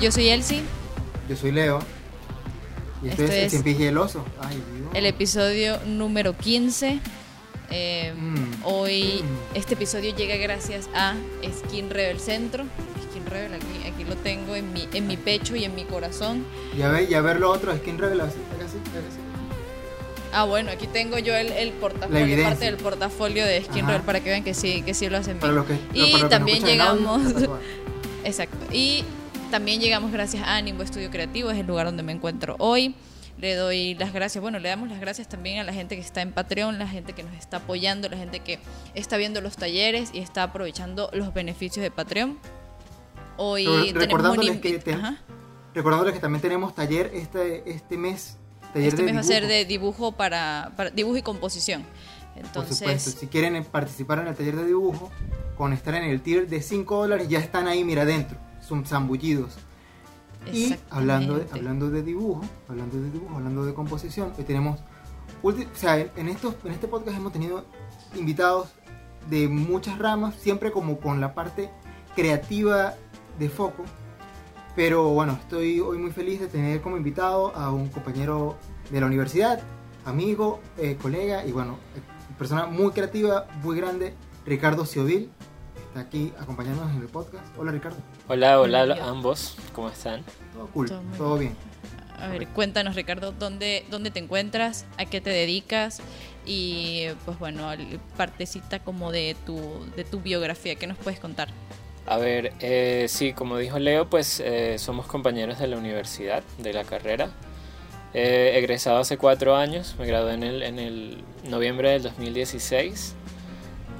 Yo soy Elsie. Yo soy Leo. Y esto, Esto es, es- El el Oso. Ay, Dios. El episodio número 15. Eh, Mm. Hoy Mm. este episodio llega gracias a Skin Rebel Centro. Skin Rebel, aquí, aquí lo tengo en mi, en mi pecho y en mi corazón. Ya ve, ya ver lo otro, Skin Rebel, así, así, así. Ah, bueno, aquí tengo yo el, el La portafolio, parte del portafolio de Skin. Rebel para que vean que sí, que sí lo hacen bien. los que, Y los que también no audio, llegamos-. Exacto. Y también llegamos gracias a Animo Estudio Creativo, es el lugar donde me encuentro hoy. Le doy las gracias, bueno, le damos las gracias también a la gente que está en Patreon, la gente que nos está apoyando, la gente que está viendo los talleres y está aprovechando los beneficios de Patreon. Hoy tenemos un que Ajá. Recordándoles que también tenemos taller este, este mes. Taller Este de mes va a ser dibujo. de dibujo para, para dibujo y composición. Por Entonces, supuesto, si quieren participar en el taller de dibujo, con estar en el tier de 5 dólares, ya están ahí, mira adentro, son zambullidos. Y hablando de, hablando de dibujo, hablando de dibujo, hablando de composición, hoy tenemos, o sea, en, estos, en este podcast hemos tenido invitados de muchas ramas, siempre como con la parte creativa de foco. Pero bueno, estoy hoy muy feliz de tener como invitado a un compañero de la universidad, amigo, eh, colega y bueno, eh, persona muy creativa, muy grande, Ricardo Ciovil. Está aquí acompañándonos en el podcast. Hola Ricardo. Hola, hola Bienvenido. a ambos, ¿cómo están? Todo cool, Todo muy todo bien. A ver, cuéntanos Ricardo, ¿dónde, ¿dónde te encuentras? ¿A qué te dedicas? Y pues bueno, partecita como de tu, de tu biografía, ¿qué nos puedes contar? A ver, eh, sí, como dijo Leo, pues eh, somos compañeros de la universidad, de la carrera. Eh, egresado hace cuatro años, me gradué en el, en el noviembre del 2016.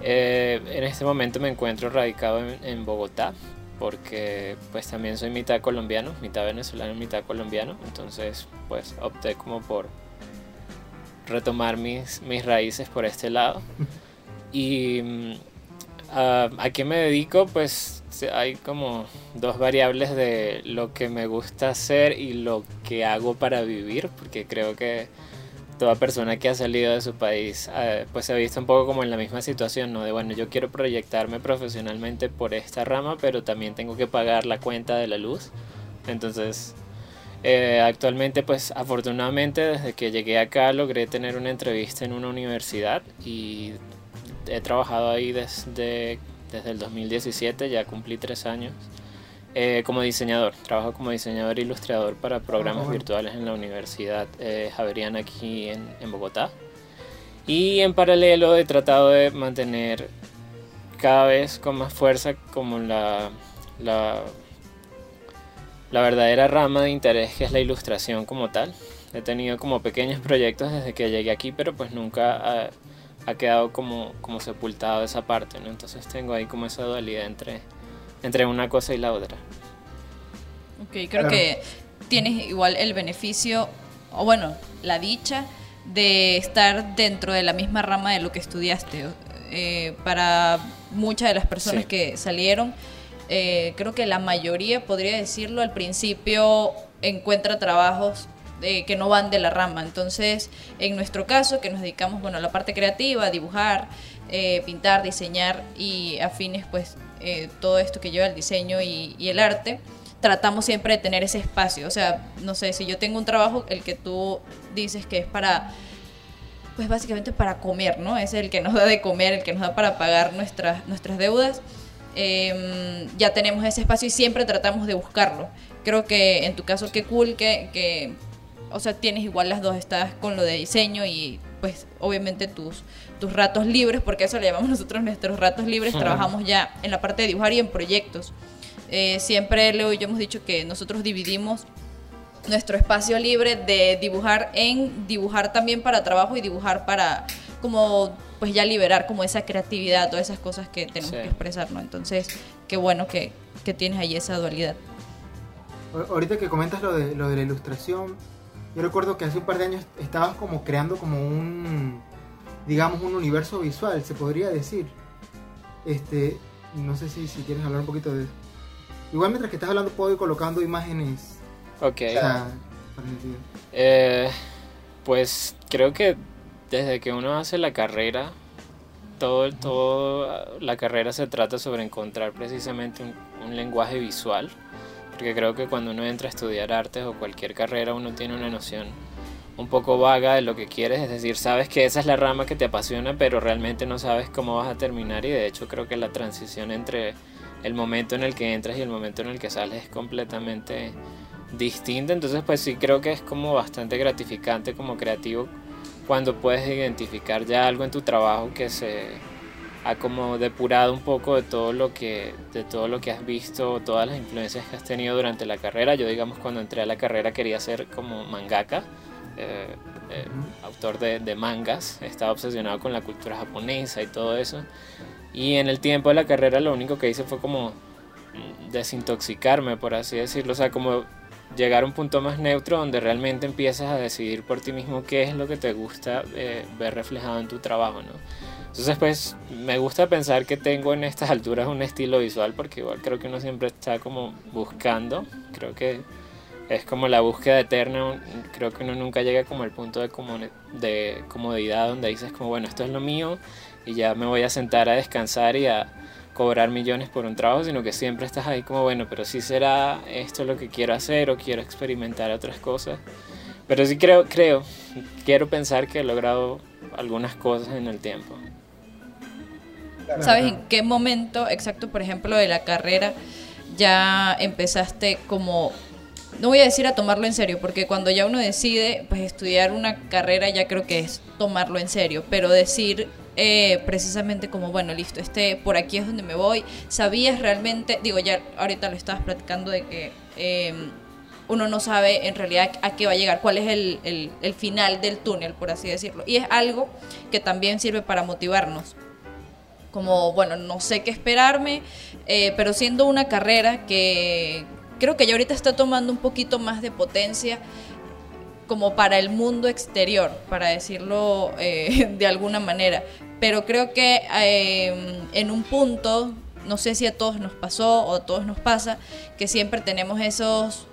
Eh, en este momento me encuentro radicado en, en Bogotá, porque pues también soy mitad colombiano, mitad venezolano, mitad colombiano. Entonces pues opté como por retomar mis, mis raíces por este lado. Y mm, a, ¿a qué me dedico? Pues hay como dos variables de lo que me gusta hacer y lo que hago para vivir, porque creo que toda persona que ha salido de su país eh, pues se ha visto un poco como en la misma situación, ¿no? De bueno, yo quiero proyectarme profesionalmente por esta rama, pero también tengo que pagar la cuenta de la luz. Entonces, eh, actualmente pues afortunadamente desde que llegué acá logré tener una entrevista en una universidad y he trabajado ahí desde, desde el 2017, ya cumplí tres años. Eh, como diseñador, trabajo como diseñador e ilustrador para programas bueno. virtuales en la Universidad eh, Javeriana aquí en, en Bogotá. Y en paralelo he tratado de mantener cada vez con más fuerza como la, la, la verdadera rama de interés que es la ilustración como tal. He tenido como pequeños proyectos desde que llegué aquí, pero pues nunca ha, ha quedado como, como sepultado esa parte, ¿no? Entonces tengo ahí como esa dualidad entre, entre una cosa y la otra. Ok, creo Claro. que tienes igual el beneficio, o bueno, la dicha de estar dentro de la misma rama de lo que estudiaste. Eh, para muchas de las personas Sí. que salieron, eh, creo que la mayoría, podría decirlo, al principio encuentra trabajos eh, que no van de la rama. Entonces, en nuestro caso, que nos dedicamos bueno, a la parte creativa, a dibujar, eh, pintar, diseñar y afines, pues eh, todo esto que lleva el diseño y, el arte, tratamos siempre de tener ese espacio. O sea, no sé, si yo tengo un trabajo, el que tú dices que es para pues básicamente para comer, ¿no? Es el que nos da de comer, el que nos da para pagar nuestras, nuestras deudas. Eh, ya tenemos ese espacio y siempre tratamos de buscarlo. Creo que en tu caso, qué cool que, que, o sea, tienes igual las dos, estás con lo de diseño y pues obviamente tus, tus ratos libres, porque eso le llamamos nosotros nuestros ratos libres, trabajamos ya en la parte de dibujar y en proyectos. Eh, siempre Leo y yo hemos dicho que nosotros dividimos nuestro espacio libre de dibujar en dibujar también para trabajo y dibujar para como pues ya liberar como esa creatividad, todas esas cosas que tenemos Sí. que expresar, ¿no? Entonces, qué bueno que, que tienes ahí esa dualidad. Ahorita que comentas lo de, lo de la ilustración, yo recuerdo que hace un par de años estabas como creando como un, digamos, un universo visual, se podría decir. Este, no sé si, si quieres hablar un poquito de eso. Igual mientras que estás hablando puedo ir colocando imágenes. Ok. o sea. Eh, pues creo que desde que uno hace la carrera, todo, todo la carrera se trata sobre encontrar precisamente un, un lenguaje visual. porque creo que cuando uno entra a estudiar artes o cualquier carrera uno tiene una noción un poco vaga de lo que quieres, es decir, sabes que esa es la rama que te apasiona, pero realmente no sabes cómo vas a terminar y de hecho creo que la transición entre el momento en el que entras y el momento en el que sales es completamente distinta, entonces pues sí creo que es como bastante gratificante como creativo cuando puedes identificar ya algo en tu trabajo que se ha como depurado un poco de todo lo que de todo lo que has visto, todas las influencias que has tenido durante la carrera. Yo digamos cuando entré a la carrera quería ser como mangaka, eh, eh, autor de, de, mangas, estaba obsesionado con la cultura japonesa y todo eso. Y en el tiempo de la carrera lo único que hice fue como desintoxicarme, por así decirlo, o sea, como llegar a un punto más neutro donde realmente empiezas a decidir por ti mismo qué es lo que te gusta eh, ver reflejado en tu trabajo, ¿no? Entonces, pues me gusta pensar que tengo en estas alturas un estilo visual porque igual creo que uno siempre está como buscando, creo que es como la búsqueda eterna, creo que uno nunca llega como al punto de, de comodidad donde dices como, bueno, esto es lo mío y ya me voy a sentar a descansar y a cobrar millones por un trabajo, sino que siempre estás ahí como, bueno, pero si será esto lo que quiero hacer o quiero experimentar otras cosas. Pero sí creo, creo, quiero pensar que he logrado algunas cosas en el tiempo. ¿Sabes en qué momento exacto, por ejemplo, de la carrera ya empezaste como no voy a decir a tomarlo en serio, porque cuando ya uno decide pues estudiar una carrera ya creo que es tomarlo en serio, pero decir eh, precisamente como, bueno, listo, este, por aquí es donde me voy, sabías realmente, digo, ya ahorita lo estabas platicando de que em, uno no sabe en realidad a qué va a llegar, cuál es el, el final del túnel, por así decirlo, y es algo que también sirve para motivarnos. Como, bueno, no sé qué esperarme, eh, pero siendo una carrera que creo que ya ahorita está tomando un poquito más de potencia como para el mundo exterior, para decirlo eh, de alguna manera. Pero creo que eh, en un punto, no sé si a todos nos pasó o a todos nos pasa, que siempre tenemos esos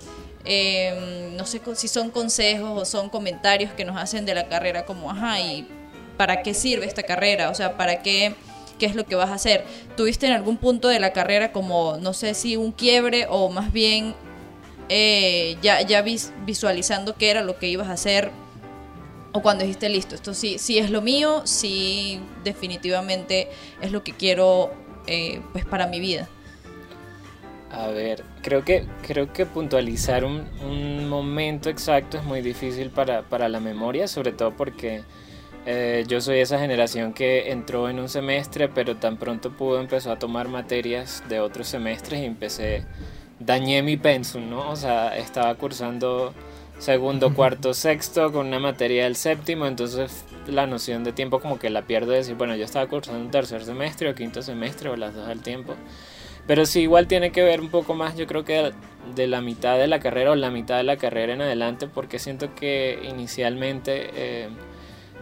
no sé si son consejos o son comentarios que nos hacen de la carrera como, ajá, ¿y para qué sirve esta carrera? O sea, ¿para qué qué es lo que vas a hacer. ¿Tuviste en algún punto de la carrera como, no sé si un quiebre o más bien eh, ya, ya visualizando qué era lo que ibas a hacer? O cuando dijiste, listo, esto sí, sí es lo mío, sí definitivamente es lo que quiero eh, pues para mi vida. A ver, creo que, creo que puntualizar un, un momento exacto es muy difícil para, para la memoria, sobre todo porque eh, yo soy esa generación que entró en un semestre, pero tan pronto pudo empezó a tomar materias de otros semestres y empecé, dañé mi pensum, ¿no? O sea, estaba cursando segundo, cuarto, sexto con una materia del séptimo, entonces la noción de tiempo como que la pierdo de decir, bueno, yo estaba cursando un tercer semestre o quinto semestre o las dos al tiempo. Pero sí, igual tiene que ver un poco más, yo creo que de la mitad de la carrera o la mitad de la carrera en adelante, porque siento que inicialmente... Eh,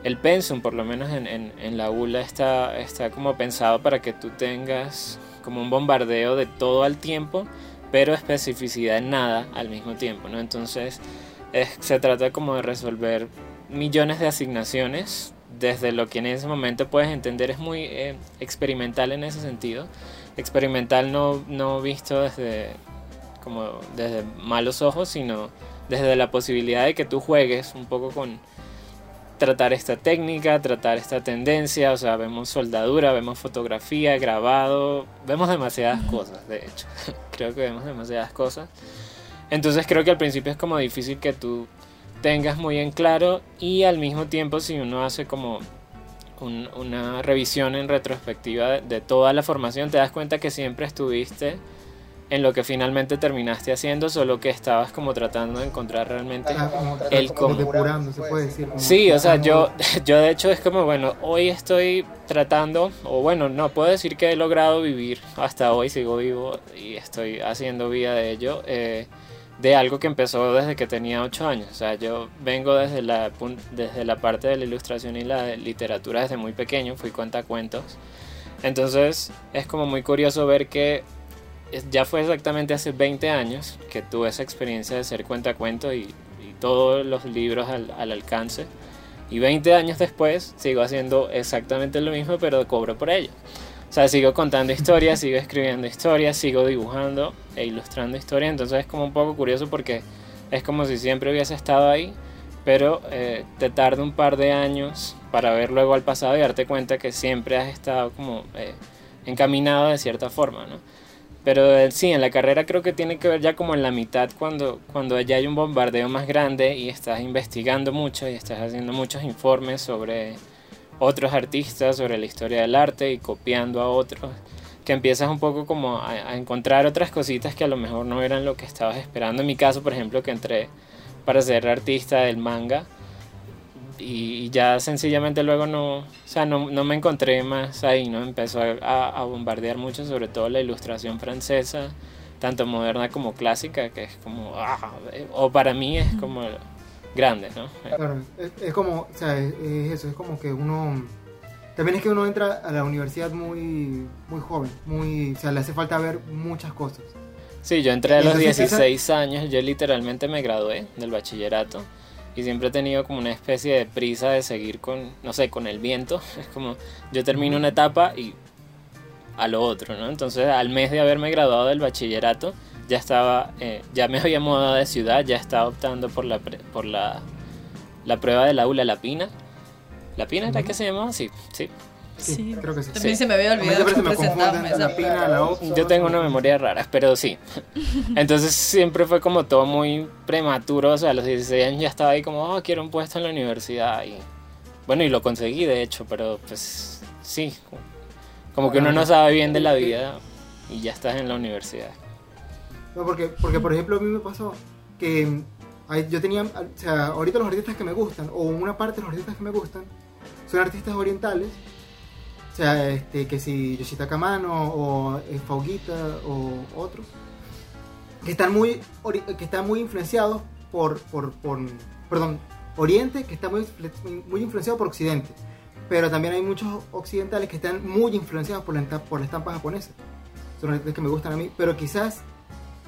el pensum, por lo menos en, la ULA, está, como pensado para que tú tengas como un bombardeo de todo al tiempo, pero especificidad en nada al mismo tiempo, ¿no? Entonces se trata como de resolver millones de asignaciones desde lo que en ese momento puedes entender es muy eh, experimental en ese sentido. Experimental no, no visto desde, desde malos ojos, sino desde la posibilidad de que tú juegues un poco con, tratar esta técnica, tratar esta tendencia, o sea, vemos soldadura, vemos fotografía, grabado, vemos demasiadas cosas, de hecho, creo que vemos demasiadas cosas. Entonces creo que al principio es como difícil que tú tengas muy en claro y al mismo tiempo si uno hace como una revisión en retrospectiva de toda la formación, te das cuenta que siempre estuviste en lo que finalmente terminaste haciendo, solo que estabas como tratando de encontrar realmente el como depurando, se puede decir. sí, o sea, yo, yo de hecho es como, bueno, hoy estoy tratando, o bueno, no, puedo decir que he logrado vivir, hasta hoy sigo vivo y estoy haciendo vida de ello, eh, de algo que empezó desde que tenía 8 años, o sea, yo vengo desde la, desde la parte de la ilustración y la literatura desde muy pequeño, fui cuentacuentos, entonces es como muy curioso ver que ya fue exactamente hace 20 años que tuve esa experiencia de ser cuentacuento y, y todos los libros al, al, alcance. Y 20 años después sigo haciendo exactamente lo mismo, pero cobro por ello. O sea, sigo contando historias, sigo escribiendo historias, sigo dibujando e ilustrando historias. Entonces es como un poco curioso porque es como si siempre hubiese estado ahí, pero eh, te tarda un par de años para ver luego al pasado y darte cuenta que siempre has estado como eh, encaminado de cierta forma, ¿no? Pero eh, sí, en la carrera creo que tiene que ver ya como en la mitad cuando, cuando ya hay un bombardeo más grande y estás investigando mucho y estás haciendo muchos informes sobre otros artistas, sobre la historia del arte y copiando a otros, que empiezas un poco como a, encontrar otras cositas que a lo mejor no eran lo que estabas esperando. En mi caso, por ejemplo, que entré para ser artista del manga y ya sencillamente luego no, o sea, no, no, me encontré más ahí, ¿no? Empezó a, a, bombardear mucho, sobre todo la ilustración francesa, tanto moderna como clásica, que es como, ah, o para mí es como grande, ¿no? Claro, es, como, o sea, es, eso, es como que uno, también es que uno entra a la universidad muy, muy joven, muy, o sea, le hace falta ver muchas cosas. Sí, yo entré a los 16 años, yo literalmente me gradué del bachillerato y siempre he tenido como una especie de prisa de seguir con, no sé, con el viento. Es como yo termino una etapa y a lo otro, ¿no? Entonces al mes de haberme graduado del bachillerato ya estaba, eh, ya me había mudado de ciudad, ya estaba optando por la, por la, la prueba del aula La Pina. ¿La Pina era que se llamaba? Sí, sí. Sí, creo que sí. También se me había olvidado presentarme. La pina, la Yo tengo una memoria rara, pero sí. Entonces siempre fue como todo muy prematuro. O sea, a los 16 años ya estaba ahí como, oh, quiero un puesto en la universidad. Y bueno, y lo conseguí de hecho, pero pues sí. Como que uno no sabe bien de la vida y ya estás en la universidad. No, porque, porque por ejemplo a mí me pasó que yo tenía, o sea, ahorita los artistas que me gustan, o una parte de los artistas que me gustan, son artistas orientales o sea, este, que si Yoshitaka Mano o eh, Fauguita o otros, que están muy, que están muy influenciados por, por, por, perdón, Oriente, que está muy, muy influenciado por Occidente. Pero también hay muchos occidentales que están muy influenciados por la, por la estampa japonesa. Son artistas que me gustan a mí, pero quizás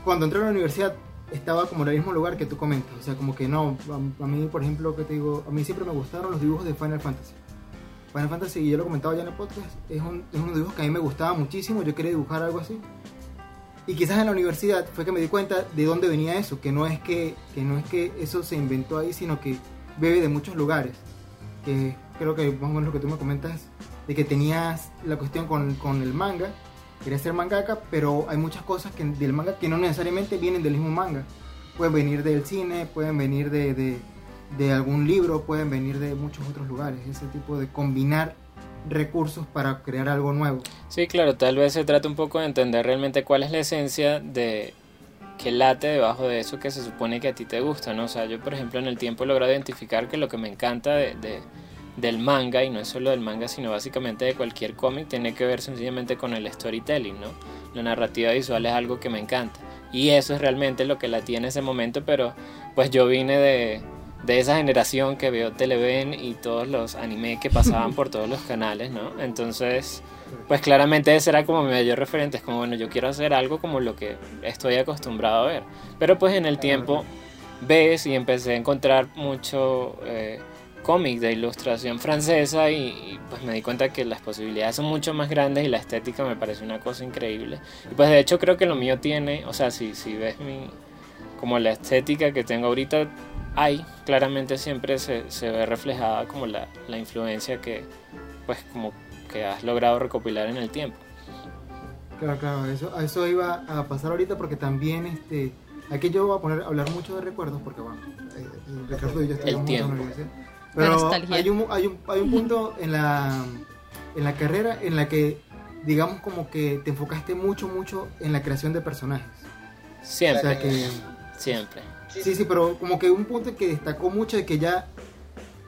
cuando entré a la universidad estaba como en el mismo lugar que tú comentas. O sea, como que no, a, a mí, por ejemplo, que te digo, a mí siempre me gustaron los dibujos de Final Fantasy. Final Fantasy, y yo lo comentaba ya en el podcast, es un, es un dibujo que a mí me gustaba muchísimo, yo quería dibujar algo así. Y quizás en la universidad fue que me di cuenta de dónde venía eso, que no es que, que, no es que eso se inventó ahí, sino que bebe de muchos lugares. Que creo que más o menos lo que tú me comentas, de que tenías la cuestión con, con el manga, querías ser mangaka, pero hay muchas cosas que, del manga que no necesariamente vienen del mismo manga. Pueden venir del cine, pueden venir de, de de algún libro, pueden venir de muchos otros lugares, ese tipo de combinar recursos para crear algo nuevo. Sí, claro, tal vez se trata un poco de entender realmente cuál es la esencia de que late debajo de eso que se supone que a ti te gusta, ¿no? O sea, yo por ejemplo en el tiempo he logrado identificar que lo que me encanta de, del manga, y no es solo del manga, sino básicamente de cualquier cómic, tiene que ver sencillamente con el storytelling, ¿no? La narrativa visual es algo que me encanta. Y eso es realmente lo que la tiene en ese momento, pero pues yo vine de, de esa generación que veo Televen y todos los anime que pasaban por todos los canales, ¿no? Entonces, pues claramente ese era como mi mayor referente, es como, bueno, yo quiero hacer algo como lo que estoy acostumbrado a ver. Pero pues en el tiempo ves y empecé a encontrar mucho eh, cómic de ilustración francesa y, pues me di cuenta que las posibilidades son mucho más grandes y la estética me parece una cosa increíble. Y pues de hecho creo que lo mío tiene, o sea, si, si ves mi como la estética que tengo ahorita hay, claramente siempre se, ve reflejada como la, influencia que, pues, como que has logrado recopilar en el tiempo. Claro, claro, eso, a eso iba a pasar ahorita porque también, este, aquí yo voy a poner, hablar mucho de recuerdos porque, bueno, eh, Ricardo y yo el tiempo. Pero hay un, hay, un, hay un punto en la, en la carrera en la que, digamos, como que te enfocaste mucho, mucho en la creación de personajes. Siempre. Siempre. Sí, sí, pero como que un punto que destacó mucho de que ya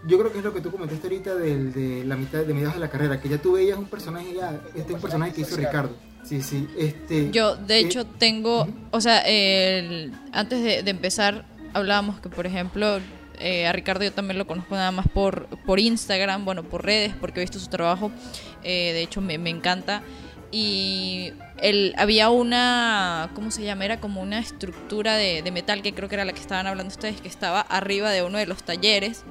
yo creo que es lo que tú comentaste ahorita de la mitad de mediados de la carrera, que ya tú veías un personaje ya, este es un personaje que hizo Ricardo. Sí, sí, este... Yo, de eh, hecho, tengo, o sea, el, antes de, empezar, hablábamos que, por ejemplo, eh, a Ricardo yo también lo conozco nada más por, por Instagram, bueno, por redes, porque he visto su trabajo, eh, de hecho me, me encanta y el, había una, ¿cómo se llama? Era como una estructura de, metal que creo que era la que estaban hablando ustedes, que estaba arriba de uno de los talleres,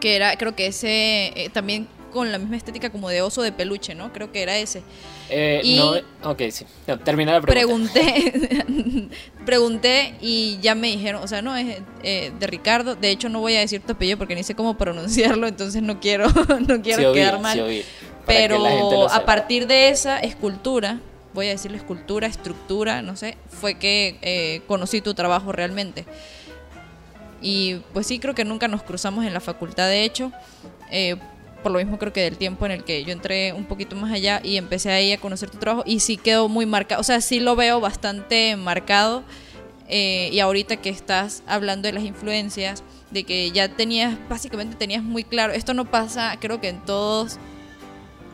que era, creo que ese, eh, también con la misma estética como de oso de peluche, ¿no? Creo que era ese. Eh, Y- no, ok, sí. No, termina la pregunta. Pregunté, pregunté y ya me dijeron, o sea, no, es eh, de Ricardo. De hecho, no voy a decir tu apellido porque ni sé cómo pronunciarlo, entonces no quiero, no quiero Sí, quedar sí, mal. gente Pero a partir de esa escultura, voy a decirle escultura, estructura, no sé, fue que eh, conocí tu trabajo realmente. Y pues sí, creo que nunca nos cruzamos en la facultad, de hecho. eh, por lo mismo creo que del tiempo en el que yo entré un poquito más allá y empecé ahí a conocer tu trabajo y sí quedó muy marcado, o sea, sí lo veo bastante marcado eh, y ahorita que estás hablando de las influencias, de que ya tenías, básicamente tenías muy claro, esto no pasa creo que en todos,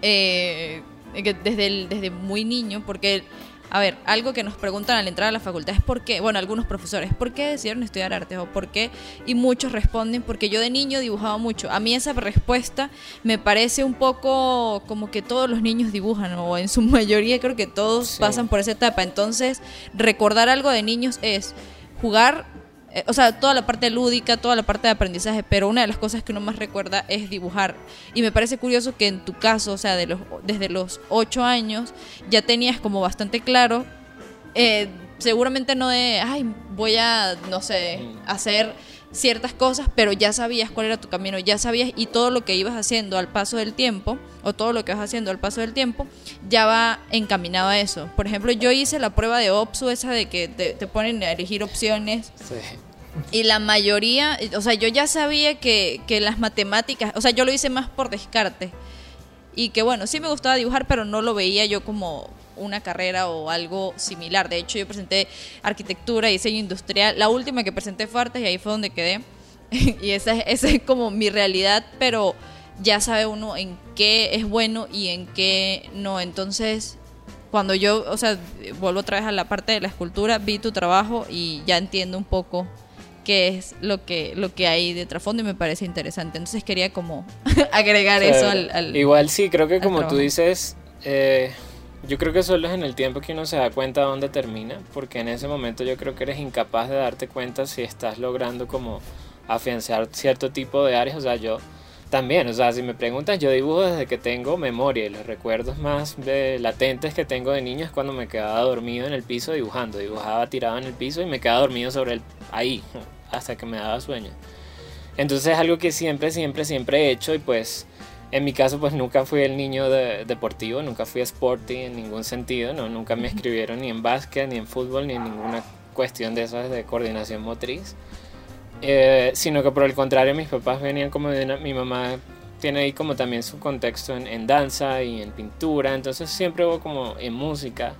eh, que desde, el- desde muy niño, porque, a ver, algo que nos preguntan al entrar a la facultad es por qué, bueno, algunos profesores, ¿por qué decidieron estudiar artes? o por qué? Y muchos responden, porque yo de niño dibujaba mucho. A mí esa respuesta me parece un poco como que todos los niños dibujan, o en su mayoría creo que todos Sí. pasan por esa etapa. Entonces, recordar algo de niños es jugar eh, o sea, toda la parte lúdica, toda la parte de aprendizaje, pero una de las cosas que uno más recuerda es dibujar. Y me parece curioso que en tu caso, o sea, de los, desde los ocho años, ya tenías como bastante claro, eh, seguramente no de, ay, voy a, no sé, Mm. hacer ciertas cosas, pero ya sabías cuál era tu camino, ya sabías y todo lo que ibas haciendo al paso del tiempo, o todo lo que vas haciendo al paso del tiempo, ya va encaminado a eso. Por ejemplo, yo hice la prueba de OPSU, esa de que te, te ponen a elegir opciones Sí. Y la mayoría, o sea, yo ya sabía que, que las matemáticas, o sea, yo lo hice más por descarte. Y que bueno, sí me gustaba dibujar, pero no lo veía yo como una carrera o algo similar. De hecho, yo presenté arquitectura y diseño industrial. La última que presenté fue artes y ahí fue donde quedé. y esa, es- esa es como mi realidad, pero ya sabe uno en qué es bueno y en qué no. Entonces, cuando yo, o sea, vuelvo otra vez a la parte de la escultura, vi tu trabajo y ya entiendo un poco qué es lo que lo que hay de trasfondo y me parece interesante. Entonces quería como agregar eso Chévere. al, al- Igual sí, creo que como tú dices, eh, yo creo que solo es en el tiempo que uno se da cuenta dónde termina, porque en ese momento yo creo que eres incapaz de darte cuenta si estás logrando como afianzar cierto tipo de áreas, o sea, yo también, o sea, si me preguntas, yo dibujo desde que tengo memoria y los recuerdos más de- latentes que tengo de niño es cuando me quedaba dormido en el piso dibujando, dibujaba tirado en el piso y me quedaba dormido sobre el ahí hasta que me daba sueño. Entonces es algo que siempre, siempre, siempre he hecho y pues en mi caso pues nunca fui el niño de- deportivo, nunca fui sporty en ningún sentido, no, nunca me escribieron ni en básquet, ni en fútbol, ni en ninguna cuestión de esas de coordinación motriz. Eh, sino que por el contrario mis papás venían como de una, mi mamá tiene ahí como también su contexto en, en danza y en pintura, entonces siempre hubo como en música,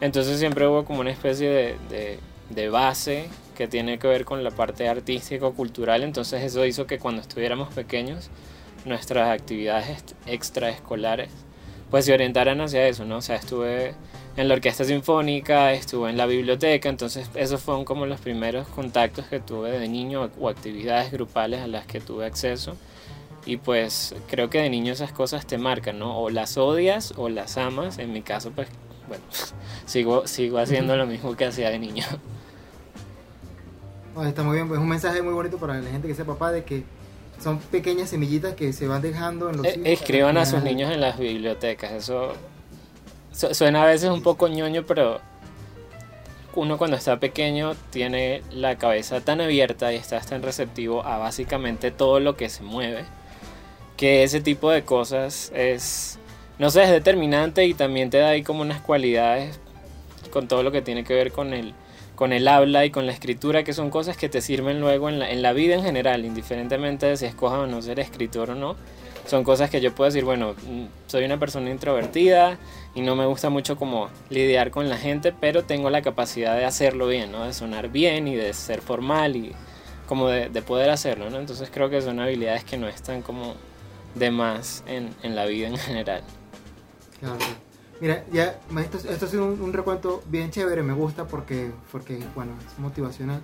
entonces siempre hubo como una especie de, de, de base que tiene que ver con la parte artística o cultural, entonces eso hizo que cuando estuviéramos pequeños nuestras actividades extraescolares pues se orientaran hacia eso, ¿no? O sea, estuve en la orquesta sinfónica, estuve en la biblioteca, entonces esos fueron como los primeros contactos que tuve de niño o actividades grupales a las que tuve acceso. Y pues creo que de niño esas cosas te marcan, ¿no? O las odias o las amas. En mi caso, pues, bueno, sigo, sigo haciendo lo mismo que hacía de niño. No, está muy bien, pues es un mensaje muy bonito para la gente que sea papá de que son pequeñas semillitas que se van dejando en los Eh, hijos. Escriban a sus niños en las bibliotecas. Eso su- suena a veces un poco ñoño, pero uno cuando está pequeño tiene la cabeza tan abierta y está tan receptivo a básicamente todo lo que se mueve, que ese tipo de cosas es, no sé, es determinante y también te da ahí como unas cualidades con todo lo que tiene que ver con el, con el habla y con la escritura, que son cosas que te sirven luego en la, en la vida en general, indiferentemente de si escojas o no ser escritor o no. Son cosas que yo puedo decir, bueno, mm, soy una persona introvertida y no me gusta mucho como lidiar con la gente, pero tengo la capacidad de hacerlo bien, ¿no? De sonar bien y de ser formal y como de, de poder hacerlo, ¿no? Entonces creo que son habilidades que no están como de más en, en la vida en general. Claro. Mira, ya, esto, esto ha sido un, un recuento bien chévere, me gusta porque, porque bueno, es motivacional.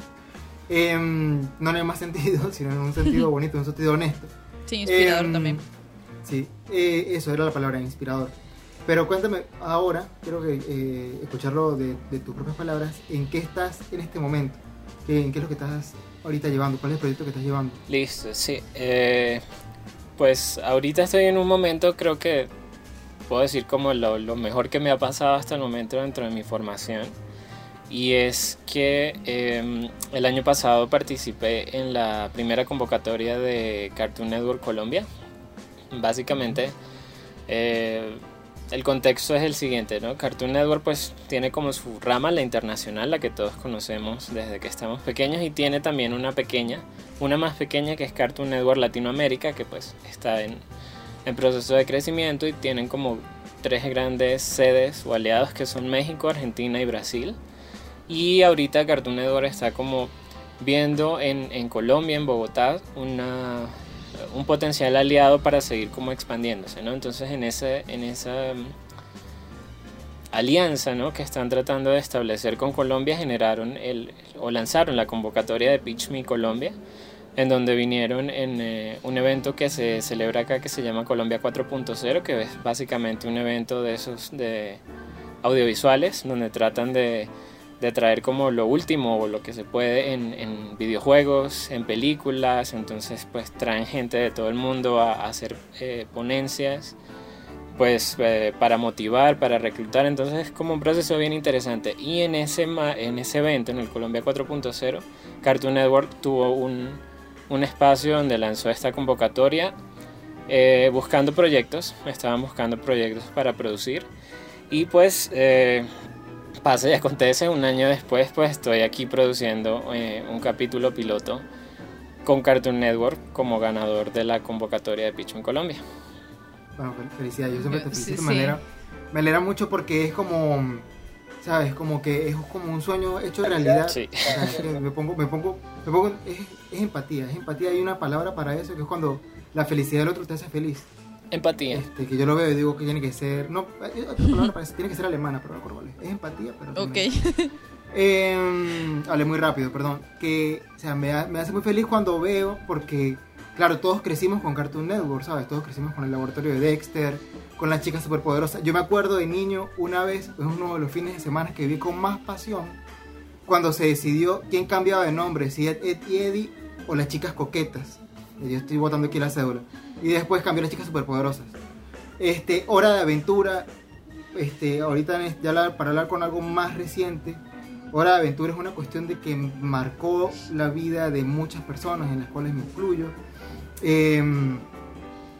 Em, no en el más sentido, sino en un sentido bonito, en un sentido honesto. Sí, inspirador Em, también. Sí, eh, eso era la palabra, inspirador. Pero cuéntame ahora, quiero que, eh, escucharlo de, de tus propias palabras, ¿en qué estás en este momento? ¿Qué, ¿En qué es lo que estás ahorita llevando? ¿Cuál es el proyecto que estás llevando? Listo, sí. Eh, pues ahorita estoy en un momento, creo que puedo decir como lo, lo mejor que me ha pasado hasta el momento dentro de mi formación. Y es que em, el año pasado participé en la primera convocatoria de Cartoon Network Colombia. Básicamente, eh, el contexto es el siguiente, ¿no? Cartoon Network pues tiene como su rama la internacional, la que todos conocemos desde que estamos pequeños y tiene también una pequeña, una más pequeña que es Cartoon Network Latinoamérica, que pues está en, en proceso de crecimiento y tienen como tres grandes sedes o aliados que son México, Argentina y Brasil. Y ahorita Cartoon Network está como viendo en, Colombia, en Bogotá, una, un potencial aliado para seguir como expandiéndose, ¿no? Entonces en, en esa mm, alianza ¿no? que están tratando de establecer con Colombia generaron el, o lanzaron la convocatoria de Pitch Me Colombia, en donde vinieron en eh, un evento que se celebra acá que se llama Colombia 4.0, que es básicamente un evento de esos de audiovisuales, donde tratan de de traer como lo último o lo que se puede en, videojuegos, en películas, entonces pues traen gente de todo el mundo a, a hacer eh, ponencias, pues eh, para motivar, para reclutar, entonces es como un proceso bien interesante. Y en ese, en ese evento, en el Colombia 4.0, Cartoon Network tuvo un, un, espacio donde lanzó esta convocatoria eh, buscando proyectos, estaban buscando proyectos para producir. Y pues eh, pasa y acontece, un año después pues estoy aquí produciendo eh, un capítulo piloto con Cartoon Network como ganador de la convocatoria de Picho en Colombia. Bueno, felicidades, yo siempre te felicito, sí, me, alegra, me alegra mucho porque es como, ¿sabes? Como que es como un sueño hecho realidad. Sí. Me pongo, me pongo, me pongo es, es empatía, es empatía, hay una palabra para eso que es cuando la felicidad del otro te hace feliz. Empatía. Este, que yo lo veo y digo que tiene que ser. No, otra palabra para eso, tiene que ser alemana, pero no recuerdo cuál es. Es empatía, pero. Ok. Eh, hablé muy rápido, perdón. Que, o sea, me, me, hace muy feliz cuando veo, porque, claro, todos crecimos con Cartoon Network, ¿sabes? Todos crecimos con el laboratorio de Dexter, con las chicas superpoderosas. Yo me acuerdo de niño, una vez, es uno de los fines de semana que vi con más pasión, cuando se decidió quién cambiaba de nombre, si Ed, y Eddie o las chicas coquetas. Yo estoy botando aquí la cédula. Y después cambió las chicas superpoderosas. Este, Hora de Aventura. Este, ahorita ya la, para hablar con algo más reciente. Hora de Aventura es una cuestión de que marcó la vida de muchas personas, en las cuales me incluyo. Eh,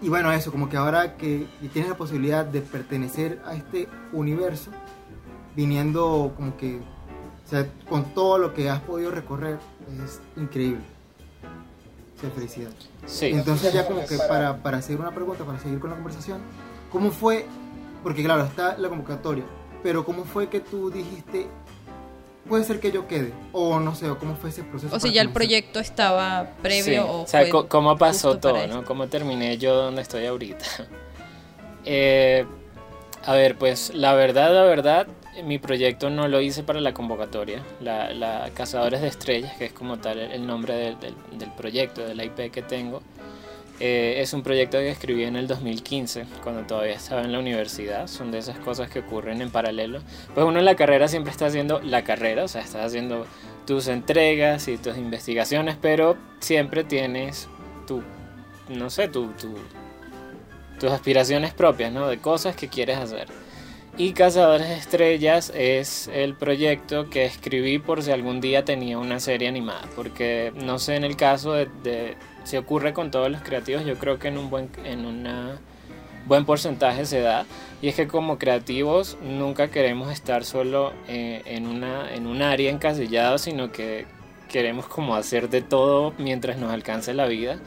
y bueno, eso, como que ahora que, que tienes la posibilidad de pertenecer a este universo, viniendo como que, o sea, con todo lo que has podido recorrer, es increíble. O sea, felicidad. Sí. Entonces ya como que para, para hacer una pregunta, para seguir con la conversación, ¿cómo fue? Porque claro, está la convocatoria, pero ¿cómo fue que tú dijiste, puede ser que yo quede? O no sé, o cómo fue ese proceso. O si ya el proyecto estaba previo sí. o... O sea, fue ¿cómo pasó todo, no? ¿Cómo terminé yo donde estoy ahorita? Eh, a ver, pues la verdad, la verdad, mi proyecto no lo hice para la convocatoria. La, la Cazadores de Estrellas, que es como tal el nombre del, del, del proyecto, de la IP que tengo, eh, es un proyecto que escribí en el 2015, cuando todavía estaba en la universidad. Son de esas cosas que ocurren en paralelo. Pues uno en la carrera siempre está haciendo la carrera, o sea, estás haciendo tus entregas y tus investigaciones, pero siempre tienes tu, no sé, tu, tu, tus aspiraciones propias, ¿no? De cosas que quieres hacer. Y Cazadores de Estrellas es el proyecto que escribí por si algún día tenía una serie animada. Porque no sé en el caso de, de si ocurre con todos los creativos, yo creo que en un buen, en una buen porcentaje se da. Y es que como creativos nunca queremos estar solo eh, en, una, en un área encasillado, sino que queremos como hacer de todo mientras nos alcance la vida.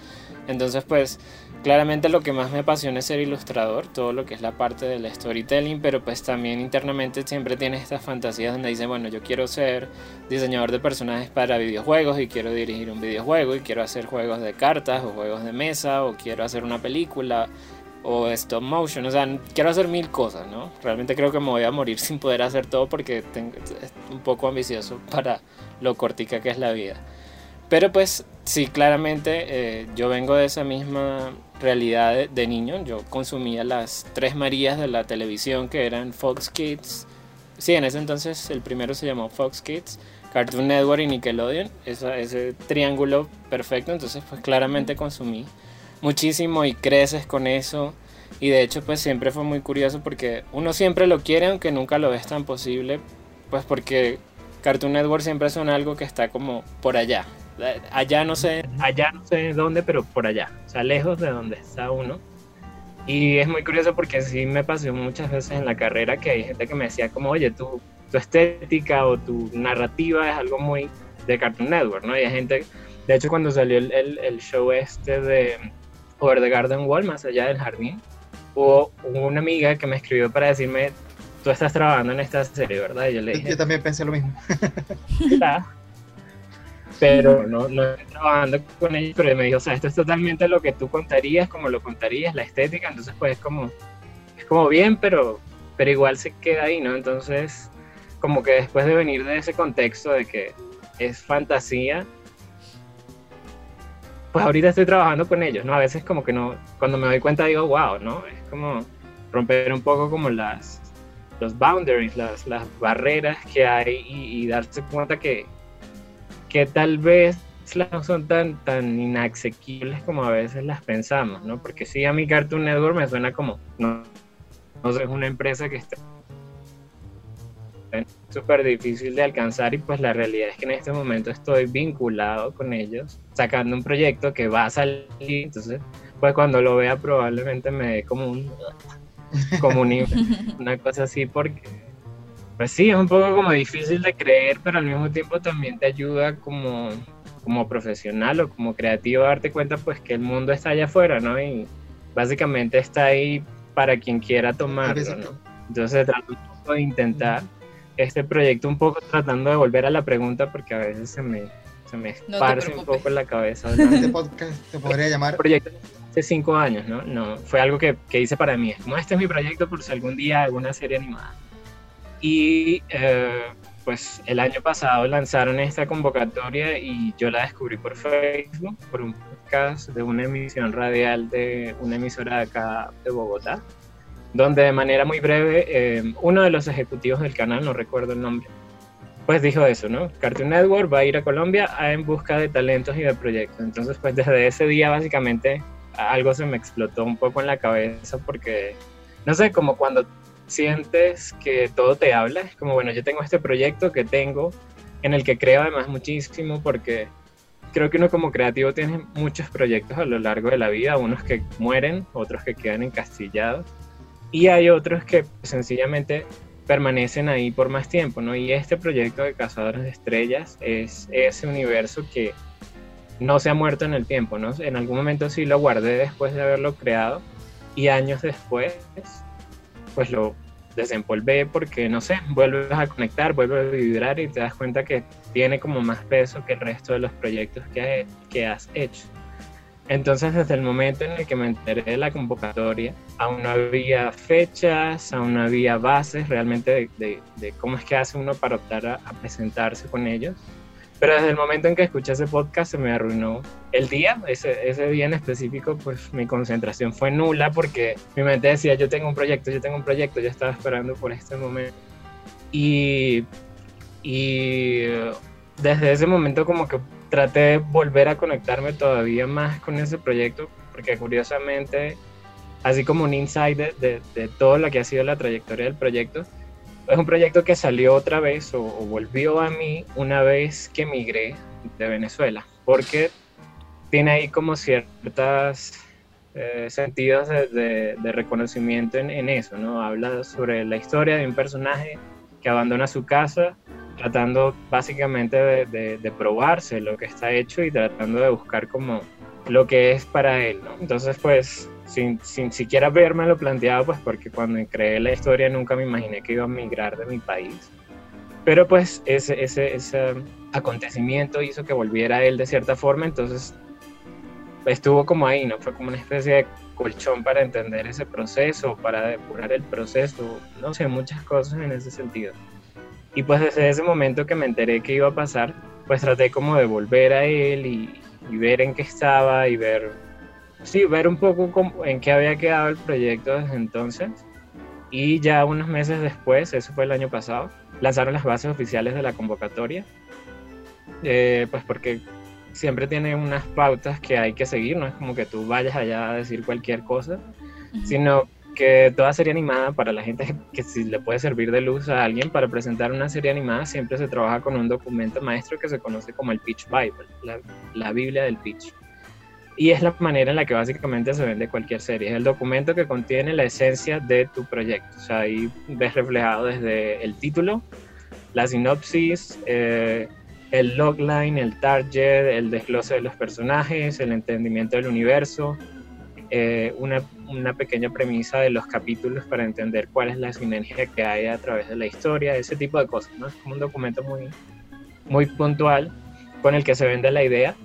Entonces pues claramente lo que más me apasiona es ser ilustrador, todo lo que es la parte del storytelling, pero pues también internamente siempre tienes estas fantasías donde dices, bueno, yo quiero ser diseñador de personajes para videojuegos y quiero dirigir un videojuego y quiero hacer juegos de cartas o juegos de mesa o quiero hacer una película o stop motion, o sea, quiero hacer mil cosas, ¿no? Realmente creo que me voy a morir sin poder hacer todo porque es un poco ambicioso para lo cortica que es la vida. Pero pues sí, claramente eh, yo vengo de esa misma realidad de, niño. Yo consumía las tres Marías de la televisión que eran Fox Kids. Sí, en ese entonces el primero se llamó Fox Kids, Cartoon Network y Nickelodeon. Esa, ese triángulo perfecto. Entonces pues claramente consumí muchísimo y creces con eso. Y de hecho, pues siempre fue muy curioso porque uno siempre lo quiere, aunque nunca lo ves tan posible, pues porque Cartoon Network siempre son algo que está como por allá. Allá no sé, allá no sé dónde, pero por allá. O sea, lejos de donde está uno. Y es muy curioso porque sí me pasó muchas veces en la carrera que hay gente que me decía como, oye, tu, tu estética o tu narrativa es algo muy de Cartoon Network, ¿no? Y hay gente, de hecho cuando salió el, el, show este de Over the Garden Wall, más allá del jardín, hubo una amiga que me escribió para decirme, tú estás trabajando en esta serie, ¿verdad? Y yo le dije, yo también pensé lo mismo. pero no, no estoy trabajando con ella, pero me dijo, o sea, esto es totalmente lo que tú contarías, como lo contarías, la estética, entonces pues es como, es como bien, pero, pero igual se queda ahí, ¿no? Entonces, como que después de venir de ese contexto de que es fantasía, pues ahorita estoy trabajando con ellos, ¿no? A veces como que no, cuando me doy cuenta digo, wow, ¿no? Es como romper un poco como las, los boundaries, las, las barreras que hay y darse cuenta que, que tal vez no son tan, tan inaccesibles como a veces las pensamos, ¿no? Porque sí, a mi Cartoon Network me suena como, no, no sé, es una empresa que está súper difícil de alcanzar y pues la realidad es que en este momento estoy vinculado con ellos, sacando un proyecto que va a salir, entonces pues cuando lo vea probablemente me dé como un, como una cosa así porque pues sí, es un poco como difícil de creer, pero al mismo tiempo también te ayuda como, como profesional o como creativo a darte cuenta pues que el mundo está allá afuera, ¿no? Y básicamente está ahí para quien quiera tomarlo, ¿no? Entonces trato un poco de intentar este proyecto un poco tratando de volver a la pregunta porque a veces se me, se me esparce un poco en la cabeza. Este podcast te podría llamar... Proyecto hace cinco años, ¿no? No, fue algo que, que hice para mí. Como este es mi proyecto por si algún día alguna serie animada. Y eh, pues el año pasado lanzaron esta convocatoria y yo la descubrí por Facebook, por un podcast de una emisión radial de una emisora de acá de Bogotá, donde de manera muy breve eh, uno de los ejecutivos del canal, no recuerdo el nombre, pues dijo eso, ¿no? Cartoon Network va a ir a Colombia en busca de talentos y de proyectos. Entonces, pues desde ese día básicamente algo se me explotó un poco en la cabeza porque, no sé, como cuando sientes que todo te habla. Es como, bueno, yo tengo este proyecto que tengo, en el que creo además muchísimo, porque creo que uno como creativo tiene muchos proyectos a lo largo de la vida, unos que mueren, otros que quedan encastillados, y hay otros que sencillamente permanecen ahí por más tiempo, ¿no? Y este proyecto de Cazadores de Estrellas es ese universo que no se ha muerto en el tiempo, ¿no? En algún momento sí lo guardé después de haberlo creado y años después pues lo desempolvé porque, no sé, vuelves a conectar, vuelves a vibrar y te das cuenta que tiene como más peso que el resto de los proyectos que, que has hecho. Entonces, desde el momento en el que me enteré de la convocatoria, aún no había fechas, aún no había bases realmente de, de, cómo es que hace uno para optar a presentarse con ellos. Pero desde el momento en que escuché ese podcast se me arruinó el día, ese, ese día en específico, pues mi concentración fue nula porque mi mente decía, yo tengo un proyecto, yo tengo un proyecto, yo estaba esperando por este momento. Y, y desde ese momento como que traté de volver a conectarme todavía más con ese proyecto, porque curiosamente, así como un insight de, de, de todo lo que ha sido la trayectoria del proyecto, es un proyecto que salió otra vez o, volvió a mí una vez que emigré de Venezuela, porque tiene ahí como ciertos eh, sentidos de, reconocimiento en, eso, ¿no? Habla sobre la historia de un personaje que abandona su casa tratando básicamente de, de, probarse lo que está hecho y tratando de buscar como lo que es para él, ¿no? Entonces, pues, sin, sin siquiera verme lo planteado, pues porque cuando creé la historia nunca me imaginé que iba a migrar de mi país. Pero pues ese, ese, ese acontecimiento hizo que volviera él de cierta forma, entonces estuvo como ahí, ¿no? Fue como una especie de colchón para entender ese proceso, para depurar el proceso, no sé, muchas cosas en ese sentido. Y pues desde ese momento que me enteré que iba a pasar, pues traté como de volver a él y ver en qué estaba y ver sí, ver un poco en qué había quedado el proyecto desde entonces. Y ya unos meses después, eso fue el año pasado, lanzaron las bases oficiales de la convocatoria. Eh, pues porque siempre tiene unas pautas que hay que seguir, no es como que tú vayas allá a decir cualquier cosa, sino que toda serie animada, para la gente que si le puede servir de luz a alguien para presentar una serie animada, siempre se trabaja con un documento maestro que se conoce como el Pitch Bible, la, la Biblia del Pitch. Y es la manera en la que básicamente se vende cualquier serie. Es el documento que contiene la esencia de tu proyecto. O sea, ahí ves reflejado desde el título, la sinopsis, eh, el logline, el target, el desglose de los personajes, el entendimiento del universo, eh, una, una, pequeña premisa de los capítulos para entender cuál es la sinergia que hay a través de la historia, ese tipo de cosas, ¿no? Es como un documento muy, muy puntual con el que se vende la idea.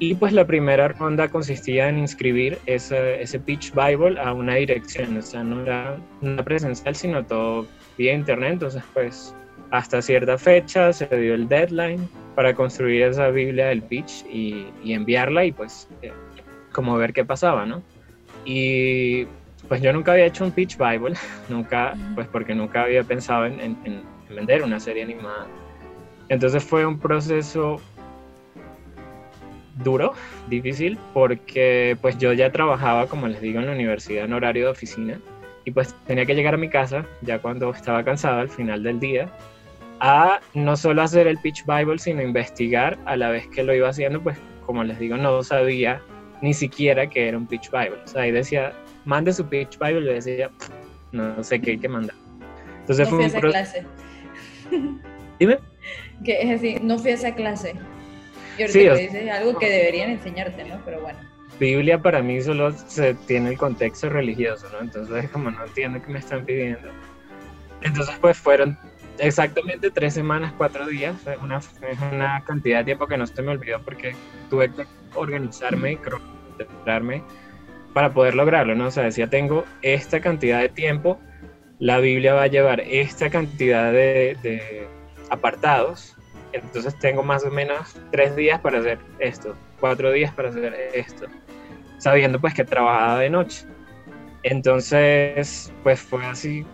Y pues la primera ronda consistía en inscribir ese, ese Pitch Bible a una dirección, o sea, no era una presencial, sino todo vía internet, entonces pues hasta cierta fecha se dio el deadline para construir esa Biblia del pitch y, y enviarla y pues eh, como ver qué pasaba, ¿no? Y pues yo nunca había hecho un pitch Bible, nunca, pues porque nunca había pensado en, en, vender una serie animada. Entonces fue un proceso duro, difícil, porque pues yo ya trabajaba, como les digo, en la universidad en horario de oficina y pues tenía que llegar a mi casa ya cuando estaba cansado al final del día a no solo hacer el pitch Bible, sino investigar a la vez que lo iba haciendo, pues como les digo, no sabía ni siquiera que era un pitch Bible. O sea, ahí decía, mande su pitch Bible, y decía, no sé qué hay que mandar. Entonces no fui a esa clase. Dime. Que es así, no fui a esa clase. Sí, dices algo que deberían enseñarte, ¿no? Pero bueno. Biblia para mí solo se tiene el contexto religioso, ¿no? Entonces como no entiendo qué me están pidiendo. Entonces pues fueron exactamente tres semanas, cuatro días, una, es una cantidad de tiempo que no se me olvidó porque tuve que organizarme y cronometrarme para poder lograrlo, ¿no? O sea, decía, tengo esta cantidad de tiempo, la Biblia va a llevar esta cantidad de, de apartados, entonces tengo más o menos tres días para hacer esto, cuatro días para hacer esto, sabiendo pues que trabajaba de noche. Entonces, pues fue así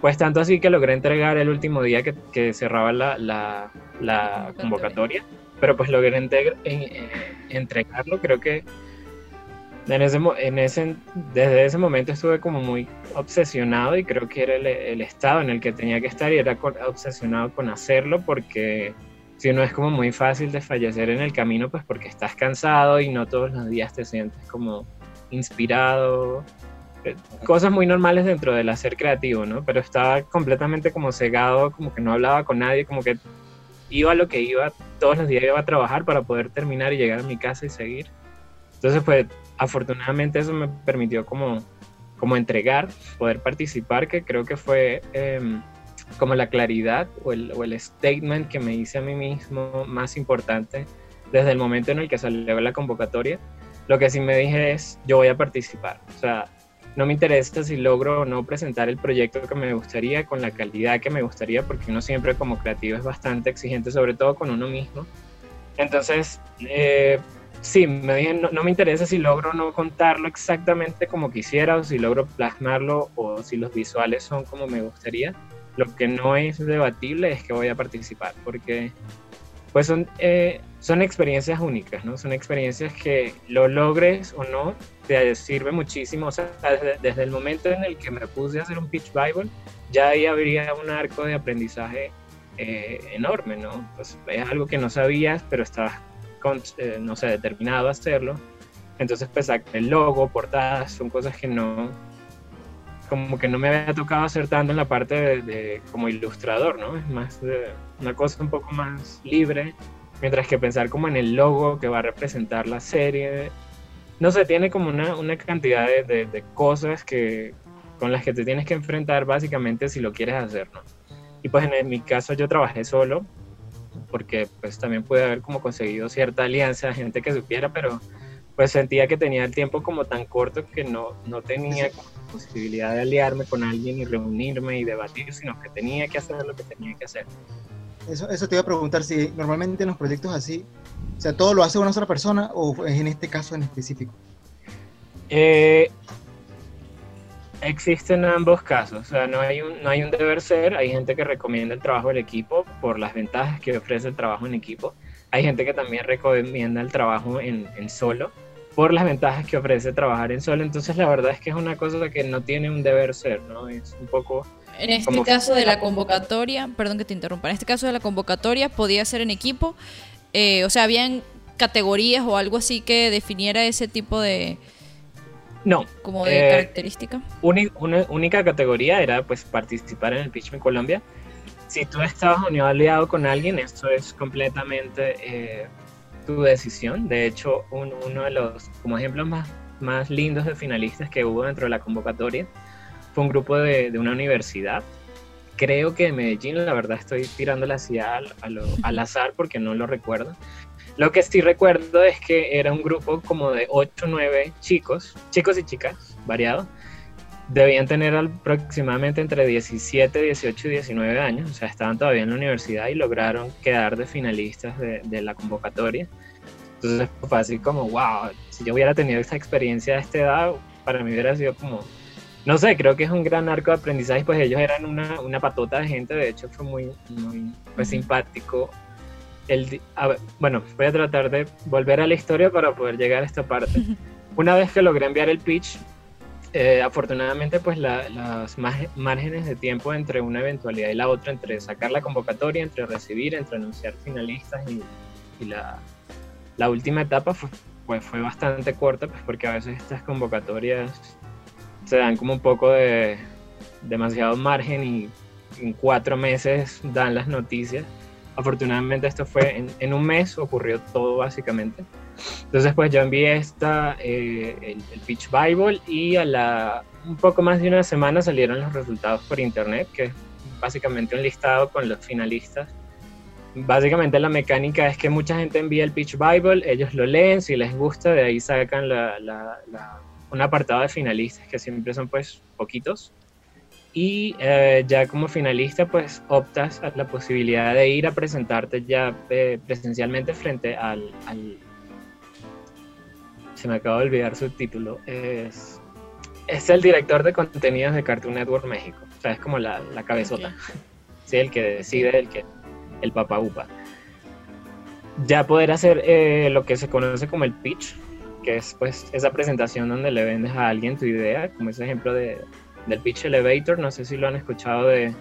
pues tanto así que logré entregar el último día que, que cerraba la, la, la, convocatoria, pero pues logré en, entregarlo, creo que en ese, en ese, desde ese momento estuve como muy obsesionado y creo que era el, el estado en el que tenía que estar y era obsesionado con hacerlo porque si no es como muy fácil de fallecer en el camino, pues porque estás cansado y no todos los días te sientes como inspirado cosas muy normales dentro del hacer creativo, ¿no? Pero estaba completamente como cegado, como que no hablaba con nadie, como que iba a lo que iba, todos los días iba a trabajar para poder terminar y llegar a mi casa y seguir. Entonces, pues, afortunadamente eso me permitió como, como entregar, poder participar, que creo que fue em, como la claridad o el, o el statement que me hice a mí mismo más importante desde el momento en el que salió la convocatoria. Lo que sí me dije es, yo voy a participar. O sea, no me interesa si logro o no presentar el proyecto que me gustaría con la calidad que me gustaría, porque uno siempre como creativo es bastante exigente, sobre todo con uno mismo. Entonces, eh, sí, me dije, no, me interesa si logro no contarlo exactamente como quisiera, o si logro plasmarlo, o si los visuales son como me gustaría. Lo que no es debatible es que voy a participar, porque pues son, eh, son experiencias únicas, ¿no? Son experiencias que lo logres o no, te sirve muchísimo. O sea, desde, el momento en el que me puse a hacer un pitch Bible, ya ahí habría un arco de aprendizaje eh, enorme, ¿no? Pues es algo que no sabías, pero estabas, eh, no sé, determinado a hacerlo. Entonces, pues el logo, portadas, son cosas que no, como que no me había tocado hacer tanto en la parte de, como ilustrador, ¿no? Es más de una cosa un poco más libre, mientras que pensar como en el logo que va a representar la serie, no sé, tiene como una, una cantidad de, de, cosas que, con las que te tienes que enfrentar básicamente si lo quieres hacer, ¿no? Y pues en, mi caso yo trabajé solo, porque pues también pude haber como conseguido cierta alianza, gente que supiera, pero pues sentía que tenía el tiempo como tan corto que no, no tenía posibilidad de aliarme con alguien y reunirme y debatir, sino que tenía que hacer lo que tenía que hacer. Eso, eso te iba a preguntar, si normalmente en los proyectos así, o sea, ¿todo lo hace una sola persona o es en este caso en específico? Eh, existen ambos casos, o sea, no hay, un, no hay un deber ser, hay gente que recomienda el trabajo del equipo por las ventajas que ofrece el trabajo en equipo, hay gente que también recomienda el trabajo en, en solo por las ventajas que ofrece trabajar en solo. Entonces la verdad es que es una cosa que no tiene un deber ser, ¿no? Es un poco... En este caso de la convocatoria, perdón que te interrumpa, en este caso de la convocatoria podía ser en equipo, eh, o sea, habían categorías o algo así que definiera ese tipo de... No. Como de eh, característica. Una, única categoría era pues participar en el Pitch en Colombia. Si tú estabas unido aliado con alguien, eso es completamente eh, tu decisión. De hecho, uno de los como ejemplos más, más lindos de finalistas que hubo dentro de la convocatoria fue un grupo de, de una universidad. Creo que de Medellín, la verdad estoy tirando así al, al azar porque no lo recuerdo. Lo que sí recuerdo es que era un grupo como de 8 o 9 chicos, chicos y chicas, variados. Debían tener aproximadamente entre 17, 18 y 19 años, o sea, estaban todavía en la universidad y lograron quedar de finalistas de, de la convocatoria. Entonces fue así como, wow, si yo hubiera tenido esa experiencia a esta edad, para mí hubiera sido como, no sé, creo que es un gran arco de aprendizaje, pues ellos eran una, una patota de gente, de hecho fue muy, muy pues, simpático. El, bueno, voy a tratar de volver a la historia para poder llegar a esta parte. Una vez que logré enviar el pitch, eh, afortunadamente pues la, los márgenes de tiempo entre una eventualidad y la otra, entre sacar la convocatoria, entre recibir, entre anunciar finalistas y, y la, la última etapa fue, pues, fue bastante corta, pues porque a veces estas convocatorias se dan como un poco de demasiado margen y en cuatro meses dan las noticias. Afortunadamente esto fue en, un mes, ocurrió todo básicamente. Entonces pues yo envié esta, eh, el, el, Pitch Bible y a la un poco más de una semana salieron los resultados por internet, que es básicamente un listado con los finalistas básicamente la mecánica es que mucha gente envía el Pitch Bible, ellos lo leen, si les gusta, de ahí sacan un apartado de finalistas, que siempre son pues poquitos. Y eh, ya como finalista pues optas a la posibilidad de ir a presentarte ya eh, presencialmente frente al, Se me acaba de olvidar su título. Es, es el director de contenidos de Cartoon Network México. O sea, es como la, cabezota. Sí, el que decide, el que el Papa Upa. Ya poder hacer eh, lo que se conoce como el pitch, que es pues esa presentación donde le vendes a alguien tu idea, como ese ejemplo de, del pitch elevator, no sé si lo han escuchado de,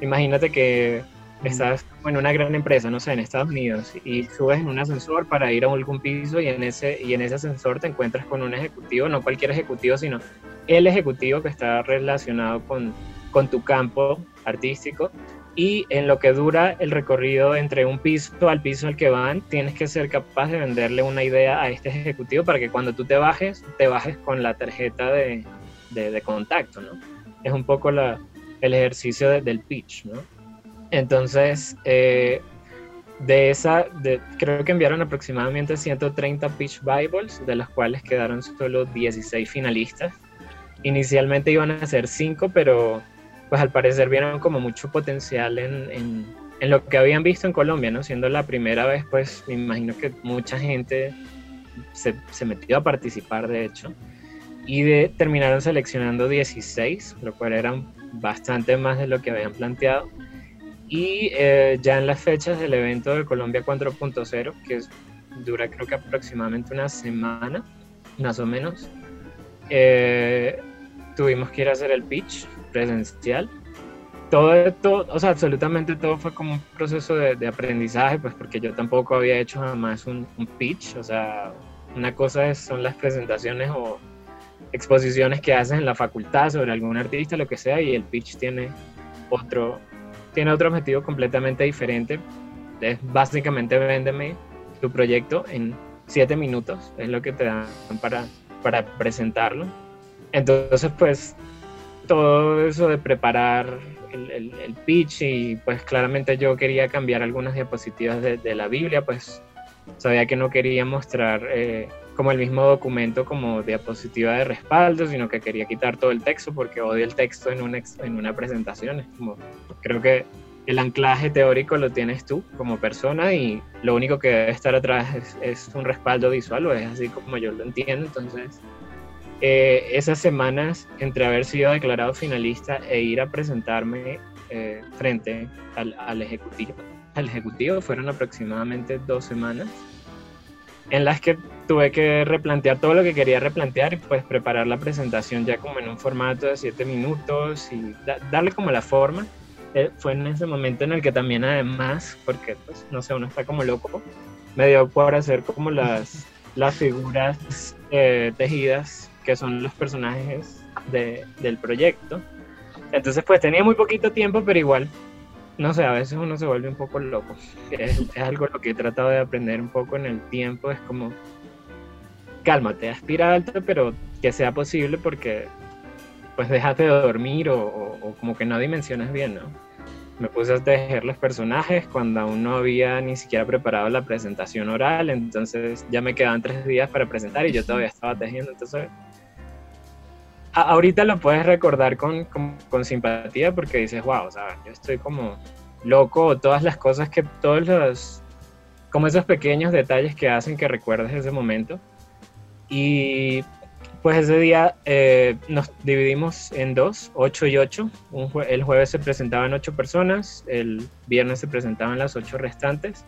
imagínate que estás en una gran empresa, no sé, en Estados Unidos, y subes en un ascensor para ir a algún piso y en ese, y en ese ascensor te encuentras con un ejecutivo, no cualquier ejecutivo, sino el ejecutivo que está relacionado con, con tu campo artístico. Y en lo que dura el recorrido entre un piso al piso al que van, tienes que ser capaz de venderle una idea a este ejecutivo para que cuando tú te bajes, te bajes con la tarjeta de, de, contacto, ¿no? Es un poco la, el ejercicio del pitch, ¿no? Entonces, eh, de esa, creo que enviaron aproximadamente 130 pitch Bibles, de los cuales quedaron solo 16 finalistas. Inicialmente iban a ser 5, pero pues al parecer vieron como mucho potencial en, en, en, lo que habían visto en Colombia, ¿no? Siendo la primera vez, pues me imagino que mucha gente se, se metió a participar, de hecho, y de, terminaron seleccionando 16, lo cual eran bastante más de lo que habían planteado. Y eh, ya en las fechas del evento de Colombia 4.0, que es, dura creo que aproximadamente una semana, más o menos, eh, tuvimos que ir a hacer el pitch presencial. Todo, todo, o sea, absolutamente todo fue como un proceso de, de aprendizaje, pues porque yo tampoco había hecho jamás un, un, pitch, o sea, una cosa es, son las presentaciones o exposiciones que haces en la facultad sobre algún artista, lo que sea, y el pitch tiene otro, tiene otro objetivo completamente diferente. Es básicamente véndeme tu proyecto en siete minutos, es lo que te dan para, para presentarlo. Entonces, pues todo eso de preparar el, pitch y pues claramente yo quería cambiar algunas diapositivas de, de la Biblia, pues sabía que no quería mostrar eh, como el mismo documento como diapositiva de respaldo, sino que quería quitar todo el texto porque odio el texto en una, en una presentación. Es como, creo que el anclaje teórico lo tienes tú como persona y lo único que debe estar atrás es, es un respaldo visual o es así como yo lo entiendo. Entonces, eh, esas semanas entre haber sido declarado finalista e ir a presentarme eh, frente al, al, ejecutivo, al ejecutivo, fueron aproximadamente dos semanas, en las que tuve que replantear todo lo que quería replantear y pues preparar la presentación ya como en un formato de siete minutos y darle como la forma. Eh, fue en ese momento en el que también además, porque pues no sé, uno está como loco, me dio por hacer como las, las figuras eh, tejidas que son los personajes de, del proyecto. Entonces pues tenía muy poquito tiempo, pero igual, no sé, a veces uno se vuelve un poco loco. Es, algo lo que he tratado de aprender un poco en el tiempo, es como, cálmate, aspira alto, pero que sea posible porque pues déjate de dormir o, o como que no dimensionas bien, ¿no? me puse a tejer los personajes cuando aún no había ni siquiera preparado la presentación oral, entonces ya me quedaban tres días para presentar y yo todavía estaba tejiendo, entonces ahorita lo puedes recordar con, con, simpatía porque dices, wow, sea, yo estoy como loco, todas las cosas que, todos los, como esos pequeños detalles que hacen que recuerdes ese momento. Y pues ese día eh, nos dividimos en dos, ocho y ocho. el jueves se presentaban ocho personas, el viernes se presentaban las ocho restantes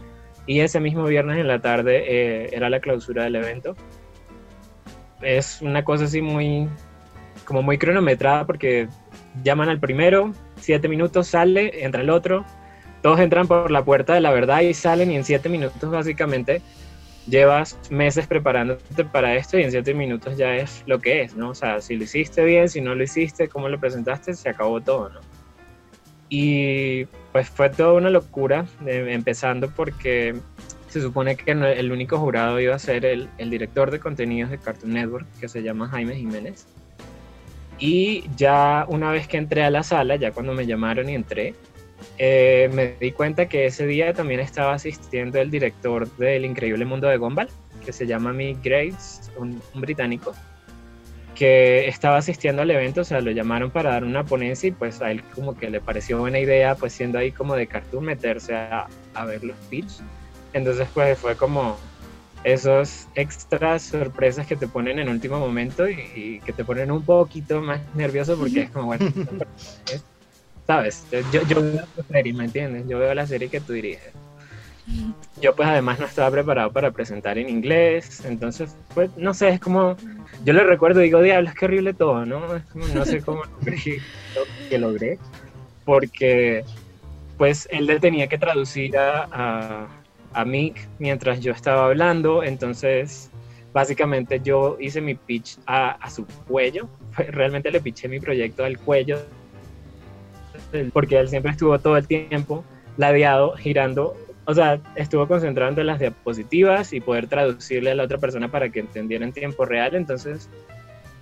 y ese mismo viernes en la tarde eh, era la clausura del evento. Es una cosa así muy, como muy cronometrada porque llaman al primero, siete minutos sale, entra el otro, todos entran por la puerta de la verdad y salen y en siete minutos básicamente llevas meses preparándote para esto y en siete minutos ya es lo que es, ¿no? O sea, si lo hiciste bien, si no lo hiciste, cómo lo presentaste, se acabó todo, ¿no? Y pues fue toda una locura, empezando porque se supone que el único jurado iba a ser el, el, director de contenidos de Cartoon Network, que se llama Jaime Jiménez. Y ya una vez que entré a la sala, ya cuando me llamaron y entré, eh, me di cuenta que ese día también estaba asistiendo el director del Increíble Mundo de Gumball, que se llama Mick Graves, un, británico, que estaba asistiendo al evento, o sea, lo llamaron para dar una ponencia y pues a él como que le pareció buena idea, pues siendo ahí como de cartoon, meterse a, a ver los pitch. Entonces pues fue como esos extras sorpresas que te ponen en último momento y, que te ponen un poquito más nervioso porque es como, bueno, ¿sabes? Yo, yo veo la serie, ¿me entiendes? Yo veo la serie que tú diriges. Yo pues además no estaba preparado para presentar en inglés, entonces pues no sé, es como, yo le recuerdo y digo, diablos, qué horrible todo, ¿no? Es como, no sé cómo logré lo que logré, porque pues él le tenía que traducir a, a, a Mick mientras yo estaba hablando, entonces básicamente yo hice mi pitch a, su cuello, realmente le pitché mi proyecto al cuello porque él siempre estuvo todo el tiempo ladeado, girando, o sea, estuvo concentrando en las diapositivas y poder traducirle a la otra persona para que entendiera en tiempo real, entonces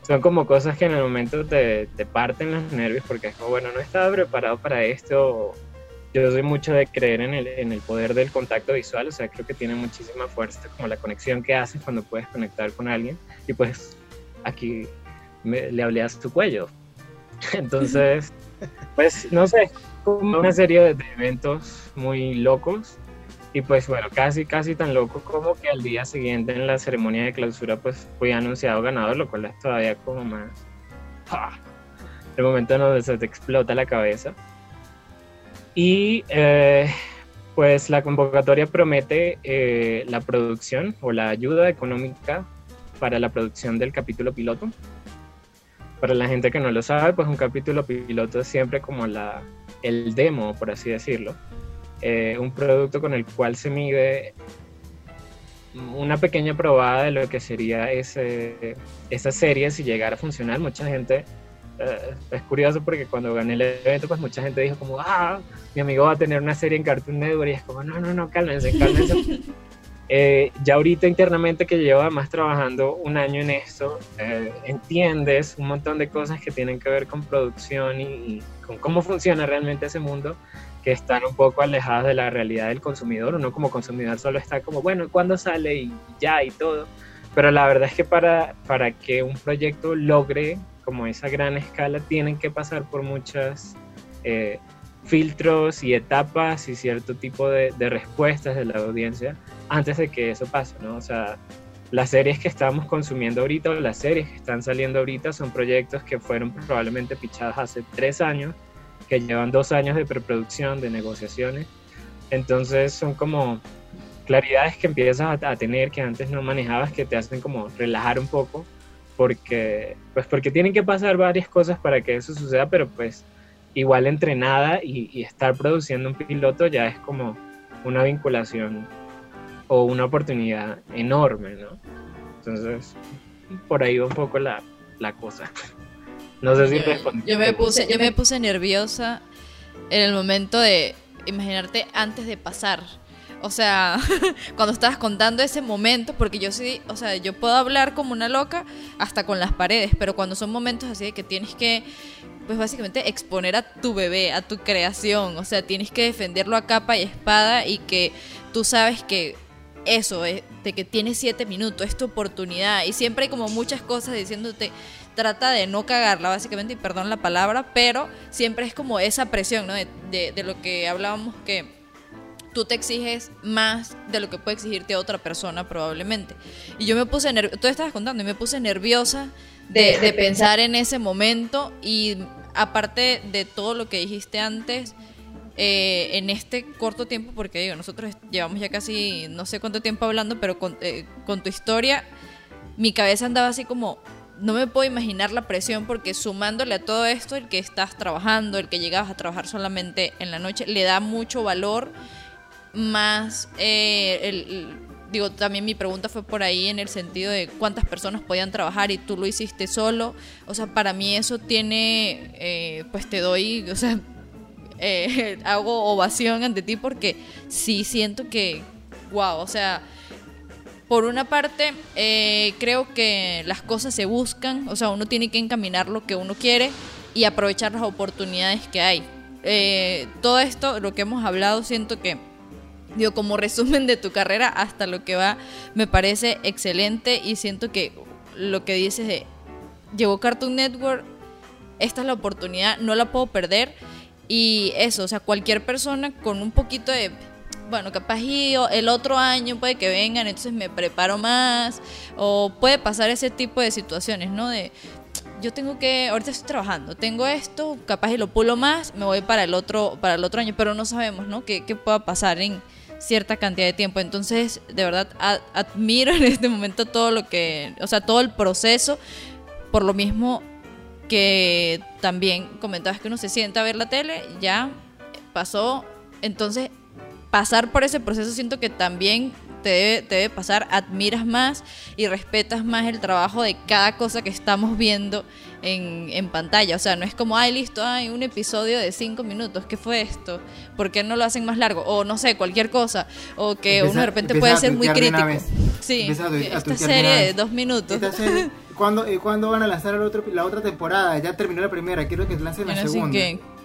son como cosas que en el momento te, te parten los nervios porque es como, bueno, no estaba preparado para esto, yo soy mucho de creer en el, en el poder del contacto visual, o sea, creo que tiene muchísima fuerza, como la conexión que haces cuando puedes conectar con alguien, y pues aquí le hablé a su cuello. Entonces, pues no sé, como una serie de eventos muy locos y pues bueno, casi, casi tan loco como que al día siguiente en la ceremonia de clausura pues fui anunciado ganador, lo cual es todavía como más... El momento en donde se te explota la cabeza. Y eh, pues la convocatoria promete eh, la producción o la ayuda económica para la producción del capítulo piloto para la gente que no lo sabe, pues un capítulo piloto es siempre como la, el demo, por así decirlo. Eh, un producto con el cual se mide una pequeña probada de lo que sería ese, esa serie si llegara a funcionar. Mucha gente, eh, es curioso porque cuando gané el evento, pues mucha gente dijo como, ah, mi amigo va a tener una serie en Cartoon Network y es como, no, no, no, cálmense, cálmense. Eh, ya ahorita internamente que llevo además trabajando un año en esto, eh, entiendes un montón de cosas que tienen que ver con producción y, con cómo funciona realmente ese mundo que están un poco alejadas de la realidad del consumidor. Uno como consumidor solo está como, bueno, ¿cuándo sale? Y ya y todo. Pero la verdad es que para, para que un proyecto logre como esa gran escala, tienen que pasar por muchas eh, filtros y etapas y cierto tipo de, respuestas de la audiencia antes de que eso pase, ¿no? O sea, las series que estamos consumiendo ahorita o las series que están saliendo ahorita son proyectos que fueron probablemente pichados hace tres años, que llevan dos años de preproducción, de negociaciones, Entonces son como claridades que empiezas a, tener que antes no manejabas que te hacen como relajar un poco porque pues porque tienen que pasar varias cosas para que eso suceda pero pues igual entrenada y, y estar produciendo un piloto ya es como una vinculación o una oportunidad enorme, ¿no? Entonces, por ahí va un poco la, la cosa. No sé si respondí. Yo me puse, yo me puse nerviosa en el momento de imaginarte antes de pasar. O sea, cuando estabas contando ese momento, porque yo sí, o sea, yo puedo hablar como una loca hasta con las paredes, pero cuando son momentos así de que tienes que, pues básicamente exponer a tu bebé, a tu creación, o sea, tienes que defenderlo a capa y espada y que tú sabes que eso, de que tienes siete minutos, es tu oportunidad y siempre hay como muchas cosas diciéndote, trata de no cagarla básicamente y perdón la palabra, pero siempre es como esa presión, ¿no? De, de lo que hablábamos que tú te exiges más de lo que puede exigirte otra persona probablemente. Y yo me puse nerviosa, tú estabas contando, y me puse nerviosa de, pensar en ese momento y aparte de todo lo que dijiste antes, eh, en este corto tiempo, porque digo, nosotros llevamos ya casi no sé cuánto tiempo hablando, pero con, eh, con tu historia, mi cabeza andaba así como, no me puedo imaginar la presión porque sumándole a todo esto, el que estás trabajando, el que llegabas a trabajar solamente en la noche, le da mucho valor más eh, el, digo, también mi pregunta fue por ahí en el sentido de cuántas personas podían trabajar y tú lo hiciste solo. O sea, para mí eso tiene, eh, pues te doy, o sea, eh, hago ovación ante ti porque sí siento que, wow, o sea, por una parte, creo que las cosas se buscan, o sea, uno tiene que encaminar lo que uno quiere y aprovechar las oportunidades que hay. todo esto, lo que hemos hablado, siento que digo, como resumen de tu carrera hasta lo que va, me parece excelente y siento que lo que dices de, llegó Cartoon Network, esta es la oportunidad, no la puedo perder y eso, o sea, cualquier persona con un poquito de, bueno, capaz y el otro año puede que vengan, entonces me preparo más o puede pasar ese tipo de situaciones, ¿no? De, yo tengo que, ahorita estoy trabajando, tengo esto, capaz y lo pulo más, me voy para el otro, para el otro año, pero no sabemos, ¿no? ¿Qué, qué pueda pasar en, cierta cantidad de tiempo. Entonces, de verdad, admiro en este momento todo lo que, o sea, todo el proceso, por lo mismo que también comentabas que uno se sienta a ver la tele, ya pasó, entonces pasar por ese proceso siento que también te debe, te debe pasar, admiras más y respetas más el trabajo de cada cosa que estamos viendo en, en, pantalla. O sea, no es como, ay, listo, hay un episodio de cinco minutos, ¿qué fue esto? ¿Por qué no lo hacen más largo? O no sé, cualquier cosa. O que uno de repente puede ser muy crítico. Sí, esta serie de dos minutos. ¿cuándo, eh, ¿Cuándo van a lanzar el otro, la otra temporada? Ya terminó la primera, quiero que lancen la segunda.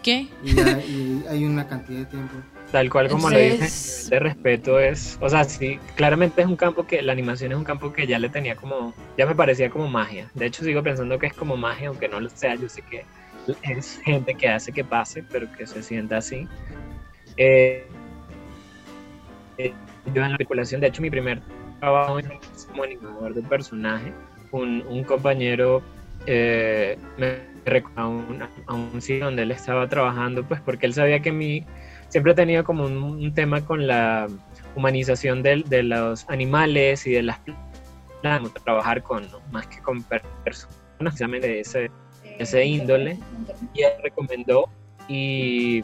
¿Qué? y hay una cantidad de tiempo. Tal cual como lo dije, de respeto es, o sea, sí, claramente es un campo que la animación es un campo que ya le tenía como, ya me parecía como magia. De hecho, sigo pensando que es como magia, aunque no lo sea, yo sé que es gente que hace que pase, pero que se sienta así. Eh, eh, yo en la articulación, de hecho, mi primer trabajo como animador de personaje, un, un compañero eh, me recordó a un, a un sitio donde él estaba trabajando, pues porque él sabía que mi siempre he tenido como un, tema con la humanización de, de, los animales y de las plantas, trabajar con, más que con personas, precisamente de ese, ese índole, y él recomendó y,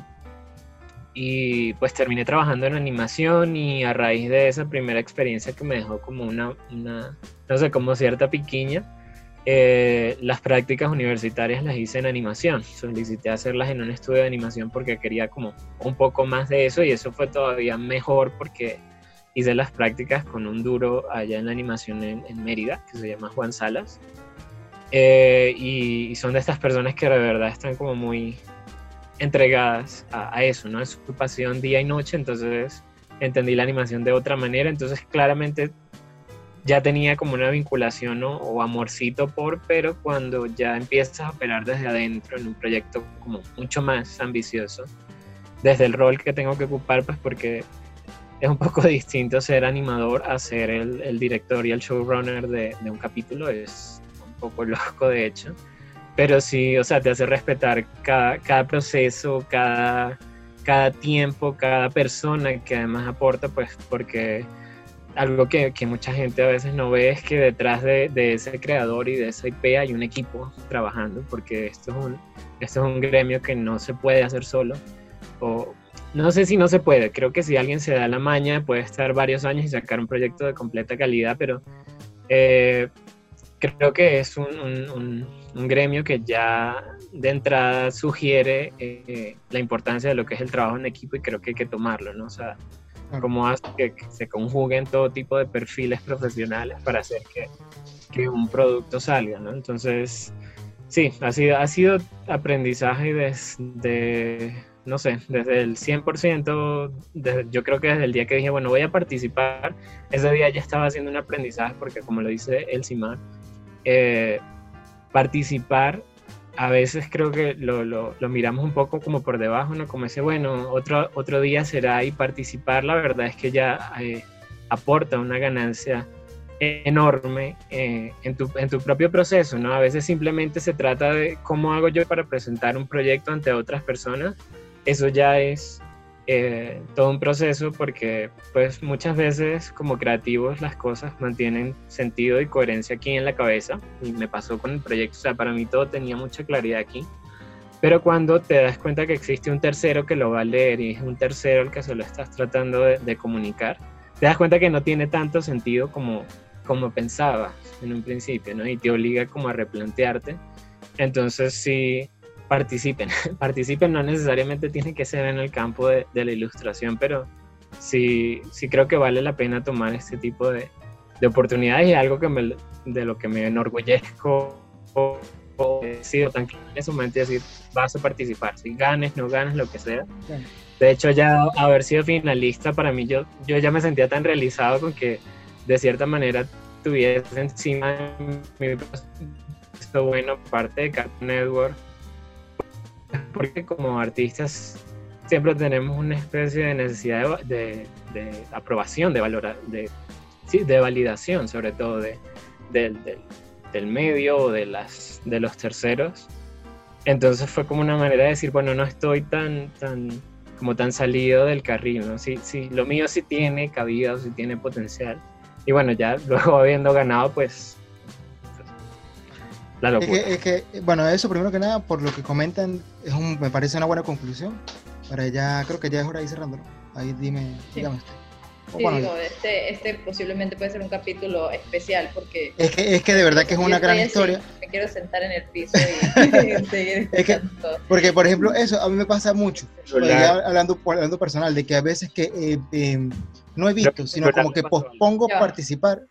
y pues terminé trabajando en animación y a raíz de esa primera experiencia que me dejó como una, una no sé, como cierta piquiña, eh, las prácticas universitarias las hice en animación. Solicité hacerlas en un estudio de animación porque quería como un poco más de eso y eso fue todavía mejor porque hice las prácticas con un duro allá en la animación en, Mérida, que se llama Juan Salas. Eh, y, son de estas personas que de verdad están como muy entregadas a, a eso, ¿no? Es su pasión día y noche, entonces entendí la animación de otra manera, entonces claramente ya tenía como una vinculación o amorcito por, pero cuando ya empiezas a operar desde adentro en un proyecto como mucho más ambicioso, desde el rol que tengo que ocupar, pues porque es un poco distinto ser animador a ser el, director y el showrunner de, un capítulo, es un poco loco de hecho, pero sí, o sea, te hace respetar cada, cada proceso, cada cada tiempo, cada persona que además aporta, pues porque algo que, que, mucha gente a veces no ve es que detrás de, de, ese creador y de esa IP hay un equipo trabajando, porque esto es un, esto es un gremio que no se puede hacer solo. O, no sé si no se puede, creo que si alguien se da la maña puede estar varios años y sacar un proyecto de completa calidad, pero eh, creo que es un, un, gremio que ya de entrada sugiere eh, la importancia de lo que es el trabajo en equipo y creo que hay que tomarlo, ¿no? O sea, cómo hace que, se conjuguen todo tipo de perfiles profesionales para hacer que, que un producto salga, ¿no? Entonces, sí, ha sido, ha sido aprendizaje desde, no sé, desde el 100%, desde, yo creo que desde el día que dije, bueno, voy a participar, ese día ya estaba haciendo un aprendizaje porque como lo dice el eh, participar a veces creo que lo, lo, lo, miramos un poco como por debajo, ¿no? Como ese, bueno, otro, otro día será y participar, la verdad es que ya eh, aporta una ganancia enorme eh, en, tu, en tu propio proceso, ¿no? A veces simplemente se trata de cómo hago yo para presentar un proyecto ante otras personas. Eso ya es eh, todo un proceso porque pues muchas veces como creativos las cosas mantienen sentido y coherencia aquí en la cabeza y me pasó con el proyecto, o sea, para mí todo tenía mucha claridad aquí, pero cuando te das cuenta que existe un tercero que lo va a leer y es un tercero el que se lo estás tratando de, de comunicar, te das cuenta que no tiene tanto sentido como, como pensabas en un principio, ¿no? Y te obliga como a replantearte. Entonces sí, participen. participen no necesariamente tiene que ser en el campo de, de, la ilustración, pero sí, sí creo que vale la pena tomar este tipo de, de oportunidades y algo que me, de lo que me enorgullezco o, o he sido tan claro en ese momento decir, vas a participar, si ganes, no ganes, lo que sea. De hecho, ya haber sido finalista, para mí yo, yo ya me sentía tan realizado con que de cierta manera tuviese encima mi esto bueno parte de Cartoon Network porque como artistas siempre tenemos una especie de necesidad de, de, de aprobación, de, valora, de, de validación, sobre todo de, del, del medio o de, las, de los terceros. Entonces fue como una manera de decir, bueno, no estoy tan, tan, como tan salido del carril, ¿no? Sí, sí, lo mío sí tiene cabida, sí tiene potencial. Y bueno, ya luego habiendo ganado, pues la locura. Es que, es que, bueno, eso primero que nada, por lo que comentan, es un, me parece una buena conclusión. Para ya, creo que ya es hora de ir cerrándolo. Ahí dime, Sí. dígame usted. Sí, bueno, digo, este, este posiblemente puede ser un capítulo especial porque es, que, es que de verdad que es una gran así, historia. Me quiero sentar en el piso y seguir Es que- escuchando todo. Porque, por ejemplo, eso a mí me pasa mucho. Hablando, hablando personal, de que a veces que eh, eh, no Creo que sino como que pospongo participar.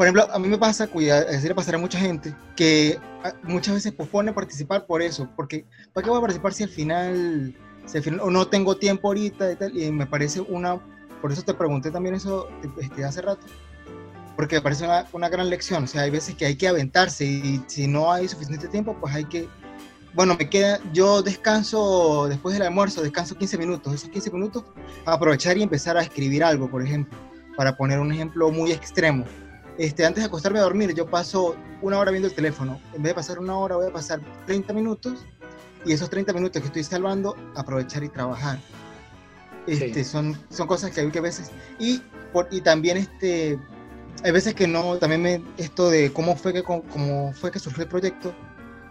Por ejemplo, a mí me pasa, es decir, le pasará a mucha gente, que ah, muchas veces pospone participar por eso, porque ¿para qué voy a participar si al final, si al final o no tengo tiempo ahorita y tal? Y me parece una, por eso te pregunté también eso este, hace rato, porque me parece una, una gran lección, o sea, hay veces que hay que aventarse y si no hay suficiente tiempo, pues hay que bueno, me queda, yo descanso después del almuerzo, descanso 15 minutos. Esos 15 minutos, aprovechar y empezar a escribir algo, por ejemplo, para poner un ejemplo muy extremo. Este, antes de acostarme a dormir, yo paso una hora viendo el teléfono. En vez de pasar una hora, voy a pasar 30 minutos y esos 30 minutos que estoy salvando, aprovechar y trabajar. Este, Sí. son, son cosas que hay que a veces. Y, por, y también este, hay veces que no, también me, esto de cómo fue que, cómo fue que surgió el proyecto,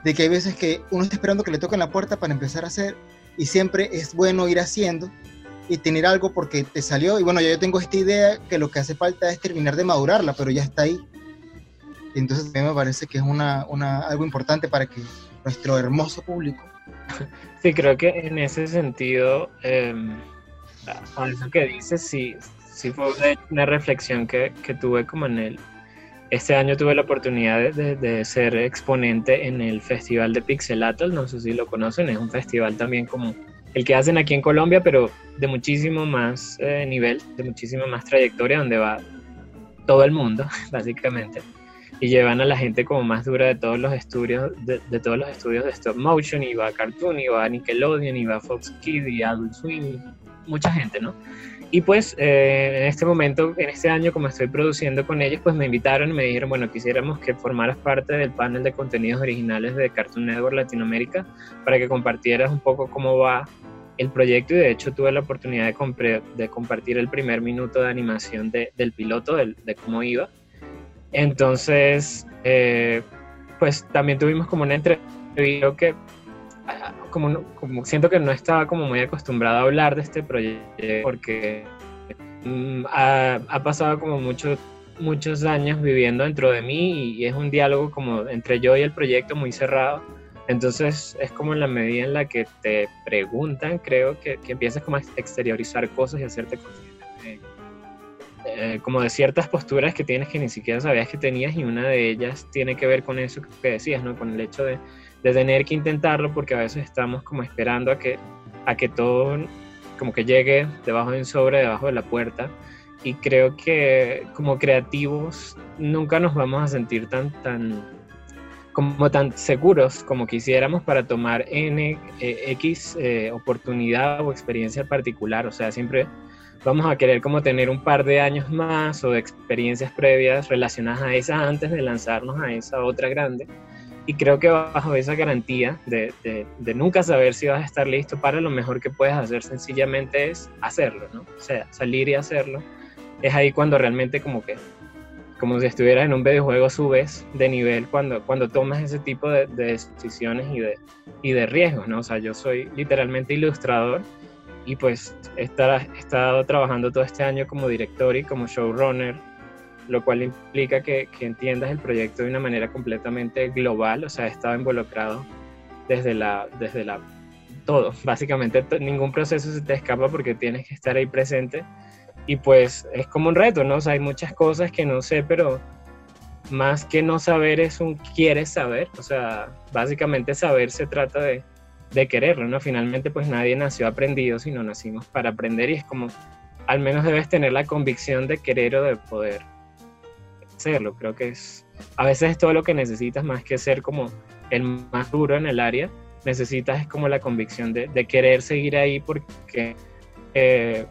de que hay veces que uno está esperando que le toquen la puerta para empezar a hacer y siempre es bueno ir haciendo y tener algo porque te salió y bueno, ya yo tengo esta idea que lo que hace falta es terminar de madurarla, pero ya está ahí. Entonces a mí me parece que es una, una, algo importante para que nuestro hermoso público Sí, creo que en ese sentido, eh, eso que dices, sí, sí fue una reflexión que, que tuve como en el... Este año tuve la oportunidad de, de- ser exponente en el Festival de Pixelatl, no sé si lo conocen, es un festival también como el que hacen aquí en Colombia, pero de muchísimo más eh, nivel, de muchísima más trayectoria, donde va todo el mundo, básicamente. Y llevan a la gente como más dura de todos los estudios de, todos los estudios de stop motion y va Cartoon y va Nickelodeon y va Fox Kids y Adult Swim mucha gente no y pues eh, en este momento en este año como estoy produciendo con ellos pues me invitaron y me dijeron bueno quisiéramos que formaras parte del panel de contenidos originales de Cartoon Network Latinoamérica para que compartieras un poco cómo va el proyecto y de hecho tuve la oportunidad de, de compartir el primer minuto de animación del piloto, de, cómo iba. Entonces, eh, pues también tuvimos como una entrevista que como, como siento que no estaba como muy acostumbrado a hablar de este proyecto porque mm, ha, ha, pasado como mucho, muchos años viviendo dentro de mí y es un diálogo como entre yo y el proyecto muy cerrado entonces es como en la medida en la que te preguntan, creo que, que empiezas como a exteriorizar cosas y hacerte consciente eh, como de ciertas posturas que tienes que ni siquiera sabías que tenías y una de ellas tiene que ver con eso que decías, ¿no? Con el hecho de, de tener que intentarlo porque a veces estamos como esperando a que, a que todo como que llegue debajo de un sobre, debajo de la puerta y creo que como creativos nunca nos vamos a sentir tan, tan como tan seguros como quisiéramos para tomar N, eh, X eh, oportunidad o experiencia particular. O sea, siempre vamos a querer como tener un par de años más o de experiencias previas relacionadas a esa antes de lanzarnos a esa otra grande. Y creo que bajo esa garantía de, de, de, nunca saber si vas a estar listo para lo mejor que puedes hacer sencillamente es hacerlo, ¿no? O sea, salir y hacerlo. Es ahí cuando realmente como que como si estuvieras en un videojuego, subes de nivel cuando, cuando tomas ese tipo de, decisiones y de, y de riesgos, ¿no? O sea, yo soy literalmente ilustrador y pues he estado, trabajando todo este año como director y como showrunner, lo cual implica que, que, entiendas el proyecto de una manera completamente global, o sea, he estado involucrado desde la, desde la, todo, básicamente ningún proceso se te escapa porque tienes que estar ahí presente y pues es como un reto, ¿no? O sea, hay muchas cosas que no sé, pero más que no saber es un quieres saber. O sea, básicamente saber se trata de, de quererlo, ¿no? Finalmente pues nadie nació aprendido, sino nacimos para aprender y es como, al menos debes tener la convicción de querer o de poder hacerlo. Creo que es, a veces es todo lo que necesitas más que ser como el más duro en el área. Necesitas es como la convicción de, de querer seguir ahí porque... Eh,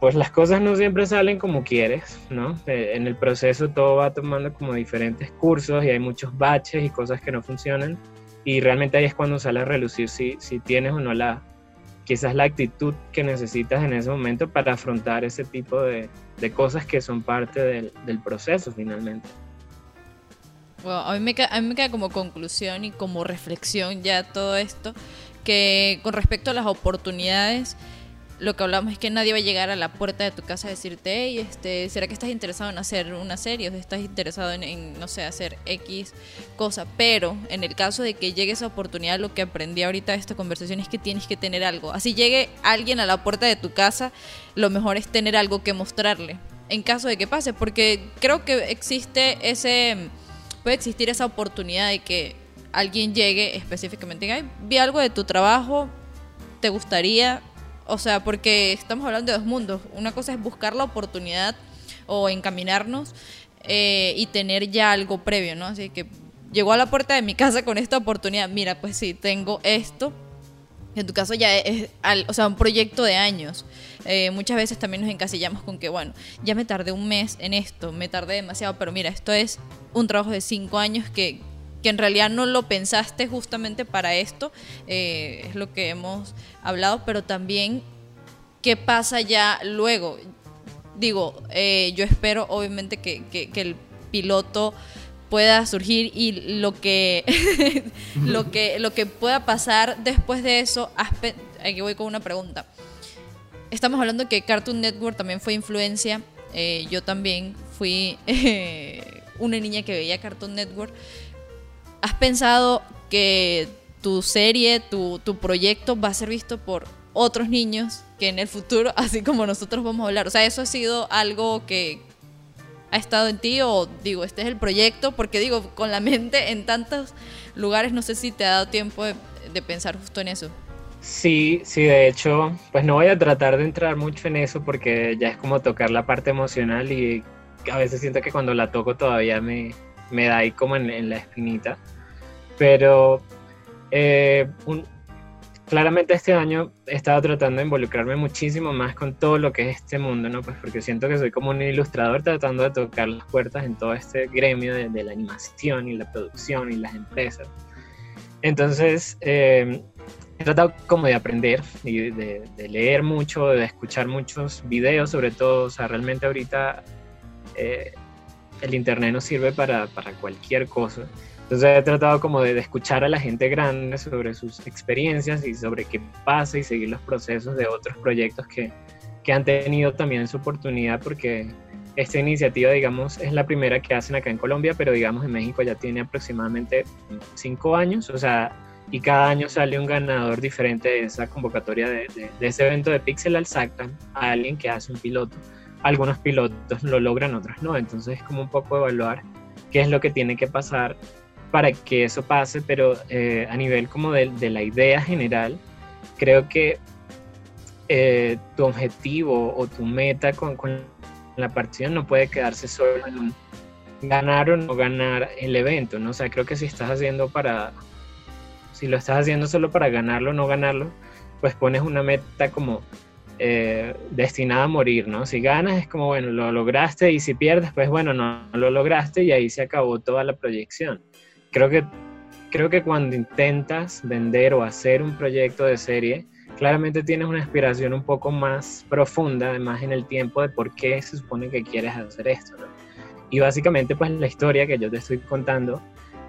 pues las cosas no siempre salen como quieres, ¿no? Eh, en el proceso todo va tomando como diferentes cursos y hay muchos baches y cosas que no funcionan y realmente ahí es cuando sale a relucir si, si tienes o no la, quizás la actitud que necesitas en ese momento para afrontar ese tipo de, de cosas que son parte del, del proceso finalmente. a, mí me a mí me queda como conclusión y como reflexión ya todo esto, que con respecto a las oportunidades, lo que hablamos es que nadie va a llegar a la puerta de tu casa a decirte, hey, este, ¿será que estás interesado en hacer una serie o estás interesado en, no sé, hacer X cosa? Pero en el caso de que llegue esa oportunidad, lo que aprendí ahorita de esta conversación es que tienes que tener algo. Así llegue alguien a la puerta de tu casa, lo mejor es tener algo que mostrarle en caso de que pase, porque creo que existe ese, puede existir esa oportunidad de que alguien llegue específicamente y diga, vi algo de tu trabajo, te gustaría o sea, porque estamos hablando de dos mundos. Una cosa es buscar la oportunidad o encaminarnos eh, y tener ya algo previo, ¿no? Así que llegó a la puerta de mi casa con esta oportunidad. Mira, pues sí, tengo esto. En tu caso ya es, o sea, un proyecto de años. Eh, muchas veces también nos encasillamos con que, bueno, ya me tardé un mes en esto, me tardé demasiado, pero mira, esto es un trabajo de cinco años que, que en realidad no lo pensaste justamente para esto, eh, es lo que hemos hablado, pero también qué pasa ya luego. Digo, eh, yo espero obviamente que, el piloto pueda surgir y lo que, lo que, lo que pueda pasar después de eso, aquí voy con una pregunta. Estamos hablando que Cartoon Network también fue influencia, eh, yo también fui una niña que veía Cartoon Network ¿Has pensado que tu serie, tu, tu, proyecto va a ser visto por otros niños que en el futuro, así como nosotros vamos a hablar? O sea, ¿eso ha sido algo que ha estado en ti o digo, este es el proyecto? Porque digo, con la mente en tantos lugares, no sé si te ha dado tiempo de, pensar justo en eso. Sí, sí, de hecho, pues no voy a tratar de entrar mucho en eso porque ya es como tocar la parte emocional y a veces siento que cuando la toco todavía me, me da ahí como en, la espinita. Pero eh, claramente este año he estado tratando de involucrarme muchísimo más con todo lo que es este mundo, ¿no? Pues porque siento que soy como un ilustrador tratando de tocar las puertas en todo este gremio de, la animación y la producción y las empresas. Entonces, eh, he tratado como de aprender y de, leer mucho, de escuchar muchos videos, sobre todo, o sea, realmente ahorita eh, el internet nos sirve para, para, cualquier cosa. Entonces he tratado como de, escuchar a la gente grande sobre sus experiencias y sobre qué pasa y seguir los procesos de otros proyectos que, que han tenido también su oportunidad porque esta iniciativa, digamos, es la primera que hacen acá en Colombia, pero digamos en México ya tiene aproximadamente cinco años, o sea, y cada año sale un ganador diferente de esa convocatoria de, ese evento de Pixel al sacan a alguien que hace un piloto. Algunos pilotos lo logran, otros no, entonces es como un poco evaluar qué es lo que tiene que pasar para que eso pase, pero eh, a nivel como de, la idea general, creo que eh, tu objetivo o tu meta con, la partida no puede quedarse solo en ganar o no ganar el evento, ¿no? O sea, creo que si estás haciendo para, si lo estás haciendo solo para ganarlo o no ganarlo, pues pones una meta como eh, destinada a morir, ¿no? Si ganas es como, bueno, lo lograste y si pierdes, pues bueno, no, lo lograste y ahí se acabó toda la proyección. Creo que, creo que cuando intentas vender o hacer un proyecto de serie, claramente tienes una inspiración un poco más profunda, además en el tiempo de por qué se supone que quieres hacer esto. ¿no? Y básicamente pues la historia que yo te estoy contando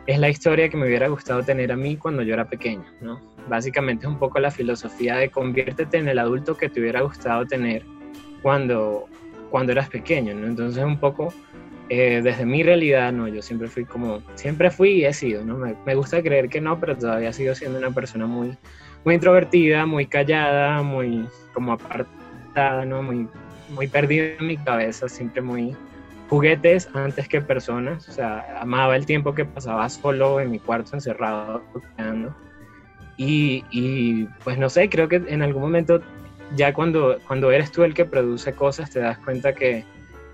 es la historia que me hubiera gustado tener a mí cuando yo era pequeño. ¿no? Básicamente es un poco la filosofía de conviértete en el adulto que te hubiera gustado tener cuando, cuando eras pequeño. ¿no? Entonces un poco... Eh, desde mi realidad, no, yo siempre fui como, siempre fui y he sido, ¿no? Me, gusta creer que no, pero todavía sigo siendo una persona muy, muy introvertida, muy callada, muy como apartada, ¿no? Muy, muy perdida en mi cabeza, siempre muy juguetes antes que personas, o sea, amaba el tiempo que pasaba solo en mi cuarto encerrado, y, y pues no sé, creo que en algún momento ya cuando, cuando eres tú el que produce cosas te das cuenta que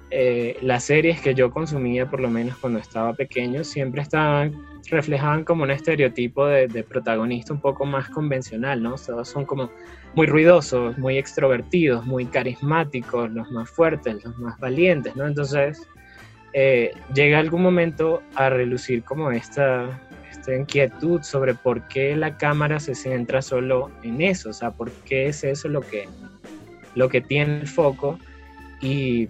eh, las series que yo consumía, por lo menos cuando estaba pequeño, siempre estaban, reflejaban como un estereotipo de, protagonista un poco más convencional, ¿no? Todos son como muy ruidosos, muy extrovertidos, muy carismáticos, los más fuertes, los más valientes, ¿no? Entonces, eh, llega algún momento a relucir como esta, esta inquietud sobre por qué la cámara se centra solo en eso, o sea, por qué es eso lo que, lo que tiene el foco y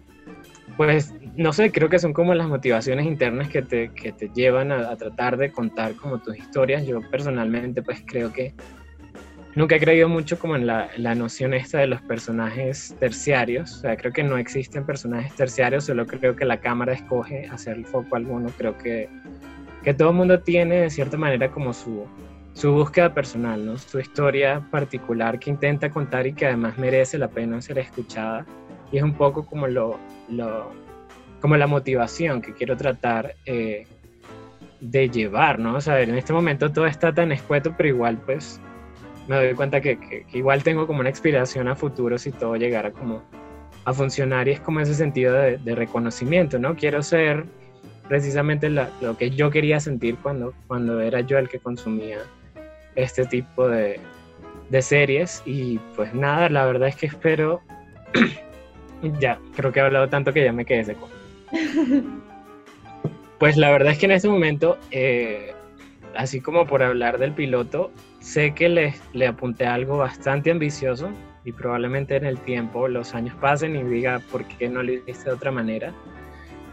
pues no sé, creo que son como las motivaciones internas que te, que te llevan a, tratar de contar como tus historias. Yo personalmente pues creo que nunca he creído mucho como en la, la, noción esta de los personajes terciarios. O sea, creo que no existen personajes terciarios, solo creo que la cámara escoge hacer el foco alguno. Creo que, que todo el mundo tiene de cierta manera como su, su búsqueda personal, ¿no? su historia particular que intenta contar y que además merece la pena ser escuchada. Y es un poco como lo, lo, como la motivación que quiero tratar eh, de llevar, ¿no? O sea, en este momento todo está tan escueto, pero igual pues me doy cuenta que, igual tengo como una inspiración a futuro si todo llegara como a funcionar y es como ese sentido de, reconocimiento, ¿no? Quiero ser precisamente lo que yo quería sentir cuando, cuando era yo el que consumía este tipo de, de series y pues nada, la verdad es que espero Ya, creo que he hablado tanto que ya me quedé seco. pues la verdad es que en este momento, eh, así como por hablar del piloto, sé que le, le apunté algo bastante ambicioso y probablemente en el tiempo los años pasen y diga por qué no lo hiciste de otra manera.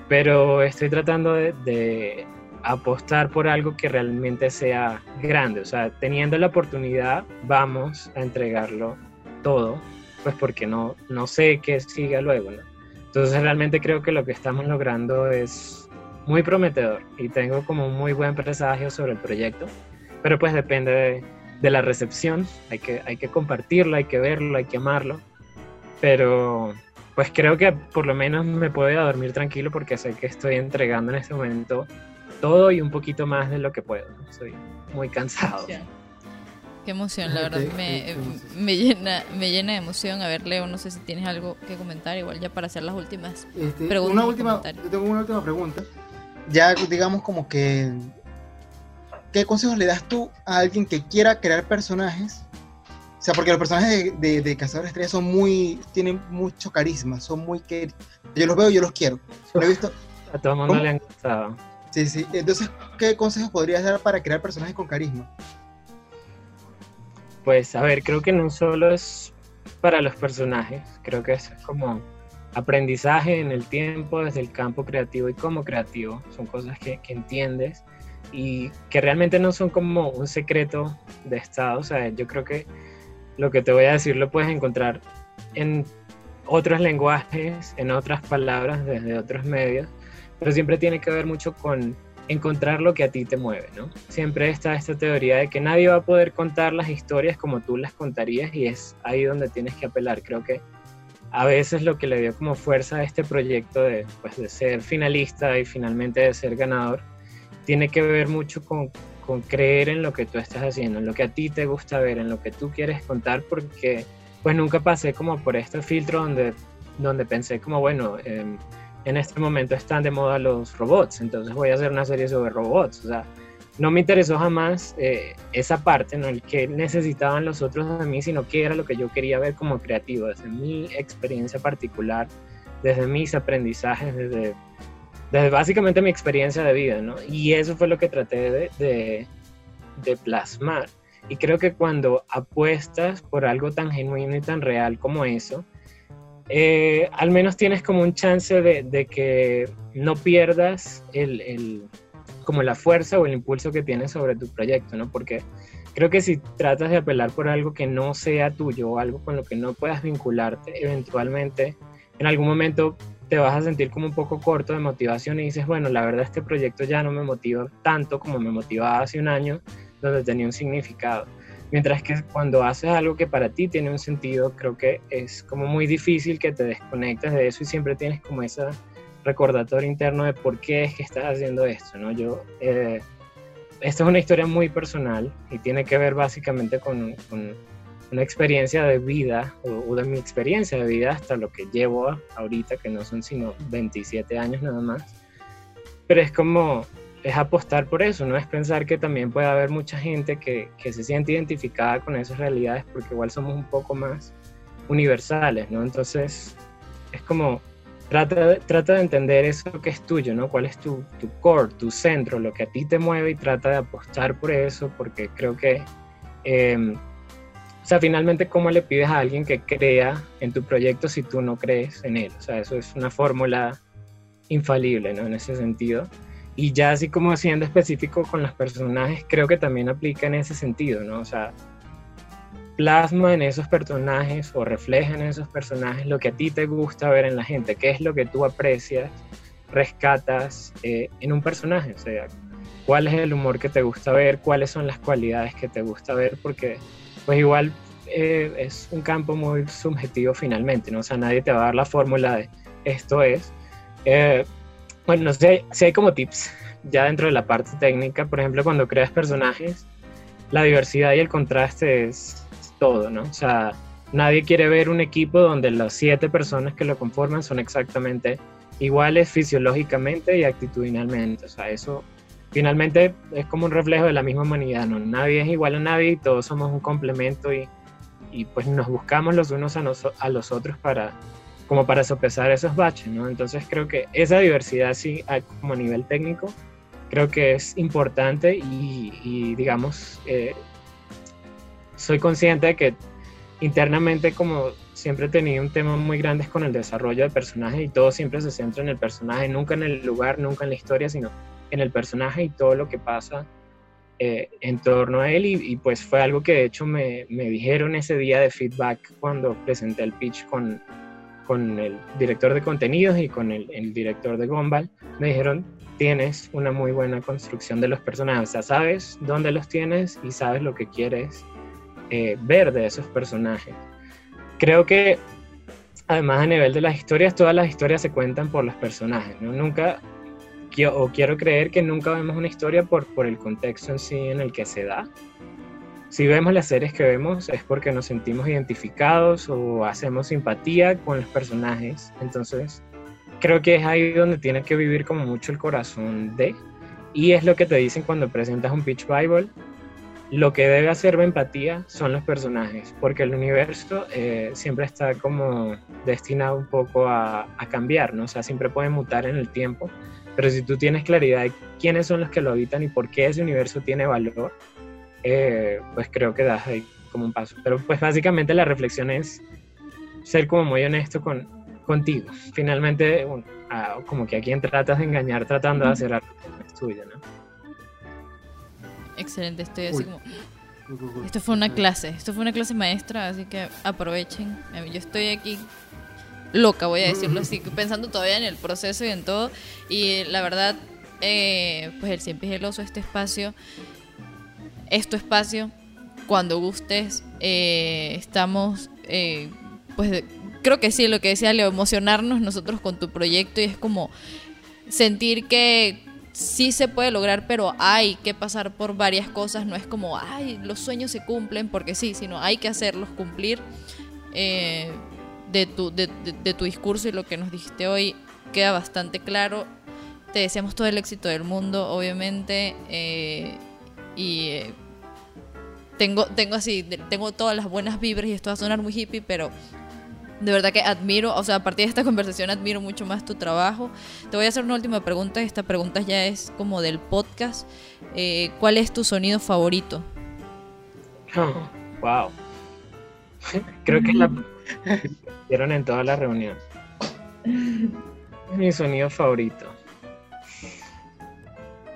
Pero estoy tratando de, de apostar por algo que realmente sea grande. O sea, teniendo la oportunidad, vamos a entregarlo todo pues porque no, no sé qué siga luego, ¿no? Entonces realmente creo que lo que estamos logrando es muy prometedor y tengo como un muy buen presagio sobre el proyecto, pero pues depende de, la recepción, hay que, hay que compartirlo, hay que verlo, hay que amarlo, pero pues creo que por lo menos me puedo dormir tranquilo porque sé que estoy entregando en este momento todo y un poquito más de lo que puedo, soy muy cansado. Qué emoción, la verdad me, me, llena, me llena de emoción. A ver, Leo, no sé si tienes algo que comentar, igual ya para hacer las últimas este, preguntas. Una última, yo tengo una última pregunta. Ya digamos como que, ¿qué consejos le das tú a alguien que quiera crear personajes? O sea, porque los personajes de, de, Cazadores Estrellas son muy, tienen mucho carisma, son muy que yo los veo y yo los quiero. Lo he visto. A todo el mundo le han gustado. Sí, sí. Entonces, ¿qué consejos podrías dar para crear personajes con carisma? Pues a ver, creo que no solo es para los personajes, creo que es como aprendizaje en el tiempo, desde el campo creativo y como creativo, son cosas que, que entiendes y que realmente no son como un secreto de Estado, o sea, yo creo que lo que te voy a decir lo puedes encontrar en otros lenguajes, en otras palabras, desde otros medios, pero siempre tiene que ver mucho con encontrar lo que a ti te mueve, ¿no? Siempre está esta teoría de que nadie va a poder contar las historias como tú las contarías y es ahí donde tienes que apelar. Creo que a veces lo que le dio como fuerza a este proyecto de, pues, de ser finalista y finalmente de ser ganador, tiene que ver mucho con, con creer en lo que tú estás haciendo, en lo que a ti te gusta ver, en lo que tú quieres contar, porque pues nunca pasé como por este filtro donde, donde pensé como, bueno, eh, en este momento están de moda los robots, entonces voy a hacer una serie sobre robots. O sea, no me interesó jamás eh, esa parte, no el que necesitaban los otros de mí, sino que era lo que yo quería ver como creativo, desde mi experiencia particular, desde mis aprendizajes, desde, desde básicamente mi experiencia de vida, ¿no? Y eso fue lo que traté de, de, de plasmar. Y creo que cuando apuestas por algo tan genuino y tan real como eso, eh, al menos tienes como un chance de, que no pierdas el, como la fuerza o el impulso que tienes sobre tu proyecto, ¿no? Porque creo que si tratas de apelar por algo que no sea tuyo o algo con lo que no puedas vincularte, eventualmente en algún momento te vas a sentir como un poco corto de motivación y dices, bueno, la verdad este proyecto ya no me motiva tanto como me motivaba hace un año, donde tenía un significado. Mientras que cuando haces algo que para ti tiene un sentido, creo que es como muy difícil que te desconectes de eso y siempre tienes como ese recordatorio interno de por qué es que estás haciendo esto, ¿no? Yo, eh, esta es una historia muy personal y tiene que ver básicamente con, una experiencia de vida o, de mi experiencia de vida hasta lo que llevo ahorita, que no son sino 27 años nada más. Pero es como es apostar por eso, no es pensar que también puede haber mucha gente que, que, se siente identificada con esas realidades porque igual somos un poco más universales, ¿no? Entonces es como trata, trata de entender eso que es tuyo, ¿no? ¿Cuál es tu, tu core, tu centro, lo que a ti te mueve y trata de apostar por eso porque creo que, em, o sea, finalmente, ¿cómo le pides a alguien que crea en tu proyecto si tú no crees en él? O sea, eso es una fórmula infalible, ¿no? En ese sentido. Y ya así como siendo específico con los personajes, creo que también aplica en ese sentido, ¿no? O sea, plasma en esos personajes o refleja en esos personajes lo que a ti te gusta ver en la gente, qué es lo que tú aprecias, rescatas eh, en un personaje, o sea, cuál es el humor que te gusta ver, cuáles son las cualidades que te gusta ver, porque pues igual eh, es un campo muy subjetivo finalmente, ¿no? O sea, nadie te va a dar la fórmula de esto es. Eh, bueno, no sé si hay como tips ya dentro de la parte técnica. Por ejemplo, cuando creas personajes, la diversidad y el contraste es todo, ¿no? O sea, nadie quiere ver un equipo donde las siete personas que lo conforman son exactamente iguales fisiológicamente y actitudinalmente. O sea, eso finalmente es como un reflejo de la misma humanidad, ¿no? Nadie es igual a nadie y todos somos un complemento y, y pues nos buscamos los unos a, a los otros para como para sopesar esos baches, ¿no? Entonces creo que esa diversidad, sí, como a nivel técnico, creo que es importante y, digamos, eh, soy consciente de que internamente como siempre he tenido un tema muy grande con el desarrollo de personajes y todo siempre se centra en el personaje, nunca en el lugar, nunca en la historia, sino en el personaje y todo lo que pasa eh, en torno a él y, y, pues fue algo que de hecho me, me dijeron ese día de feedback cuando presenté el pitch con, con el director de contenidos y con el, director de Gumball, me dijeron, tienes una muy buena construcción de los personajes, o sea, sabes dónde los tienes y sabes lo que quieres eh, ver de esos personajes. Creo que además a nivel de las historias, todas las historias se cuentan por los personajes, ¿no? Nunca, o quiero creer que nunca vemos una historia por, por el contexto en sí en el que se da, si vemos las series que vemos es porque nos sentimos identificados o hacemos simpatía con los personajes. Entonces, creo que es ahí donde tiene que vivir como mucho el corazón de. Y es lo que te dicen cuando presentas un pitch Bible. Lo que debe hacer empatía son los personajes, porque el universo eh, siempre está como destinado un poco a, a cambiar, ¿no? O sea, siempre puede mutar en el tiempo. Pero si tú tienes claridad de quiénes son los que lo habitan y por qué ese universo tiene valor, eh, pues creo que das ahí como un paso. Pero pues básicamente la reflexión es ser como muy honesto con, contigo. Finalmente, como que a quien tratas de engañar tratando de hacer algo que no es tuyo, ¿no? Excelente, estoy así como... Esto fue una clase, esto fue una clase maestra, así que aprovechen. Yo estoy aquí loca, voy a decirlo así, pensando todavía en el proceso y en todo. Y la verdad, eh, pues el Siempre Geloso, este espacio, es tu espacio. Cuando gustes, eh, estamos, eh, pues creo que sí, lo que decía Leo, emocionarnos nosotros con tu proyecto y es como sentir que sí se puede lograr, pero hay que pasar por varias cosas. No es como, ay, los sueños se cumplen porque sí, sino hay que hacerlos cumplir. Eh, de, tu, de, tu discurso y lo que nos dijiste hoy queda bastante claro. Te deseamos todo el éxito del mundo, obviamente. Y tengo, tengo así, tengo todas las buenas vibras y esto va a sonar muy hippie, pero de verdad que admiro, o sea, a partir de esta conversación admiro mucho más tu trabajo. Te voy a hacer una última pregunta, esta pregunta ya es como del podcast. Eh, ¿Cuál es tu sonido favorito? wow. Creo que la vieron en todas las reuniones. Mi sonido favorito.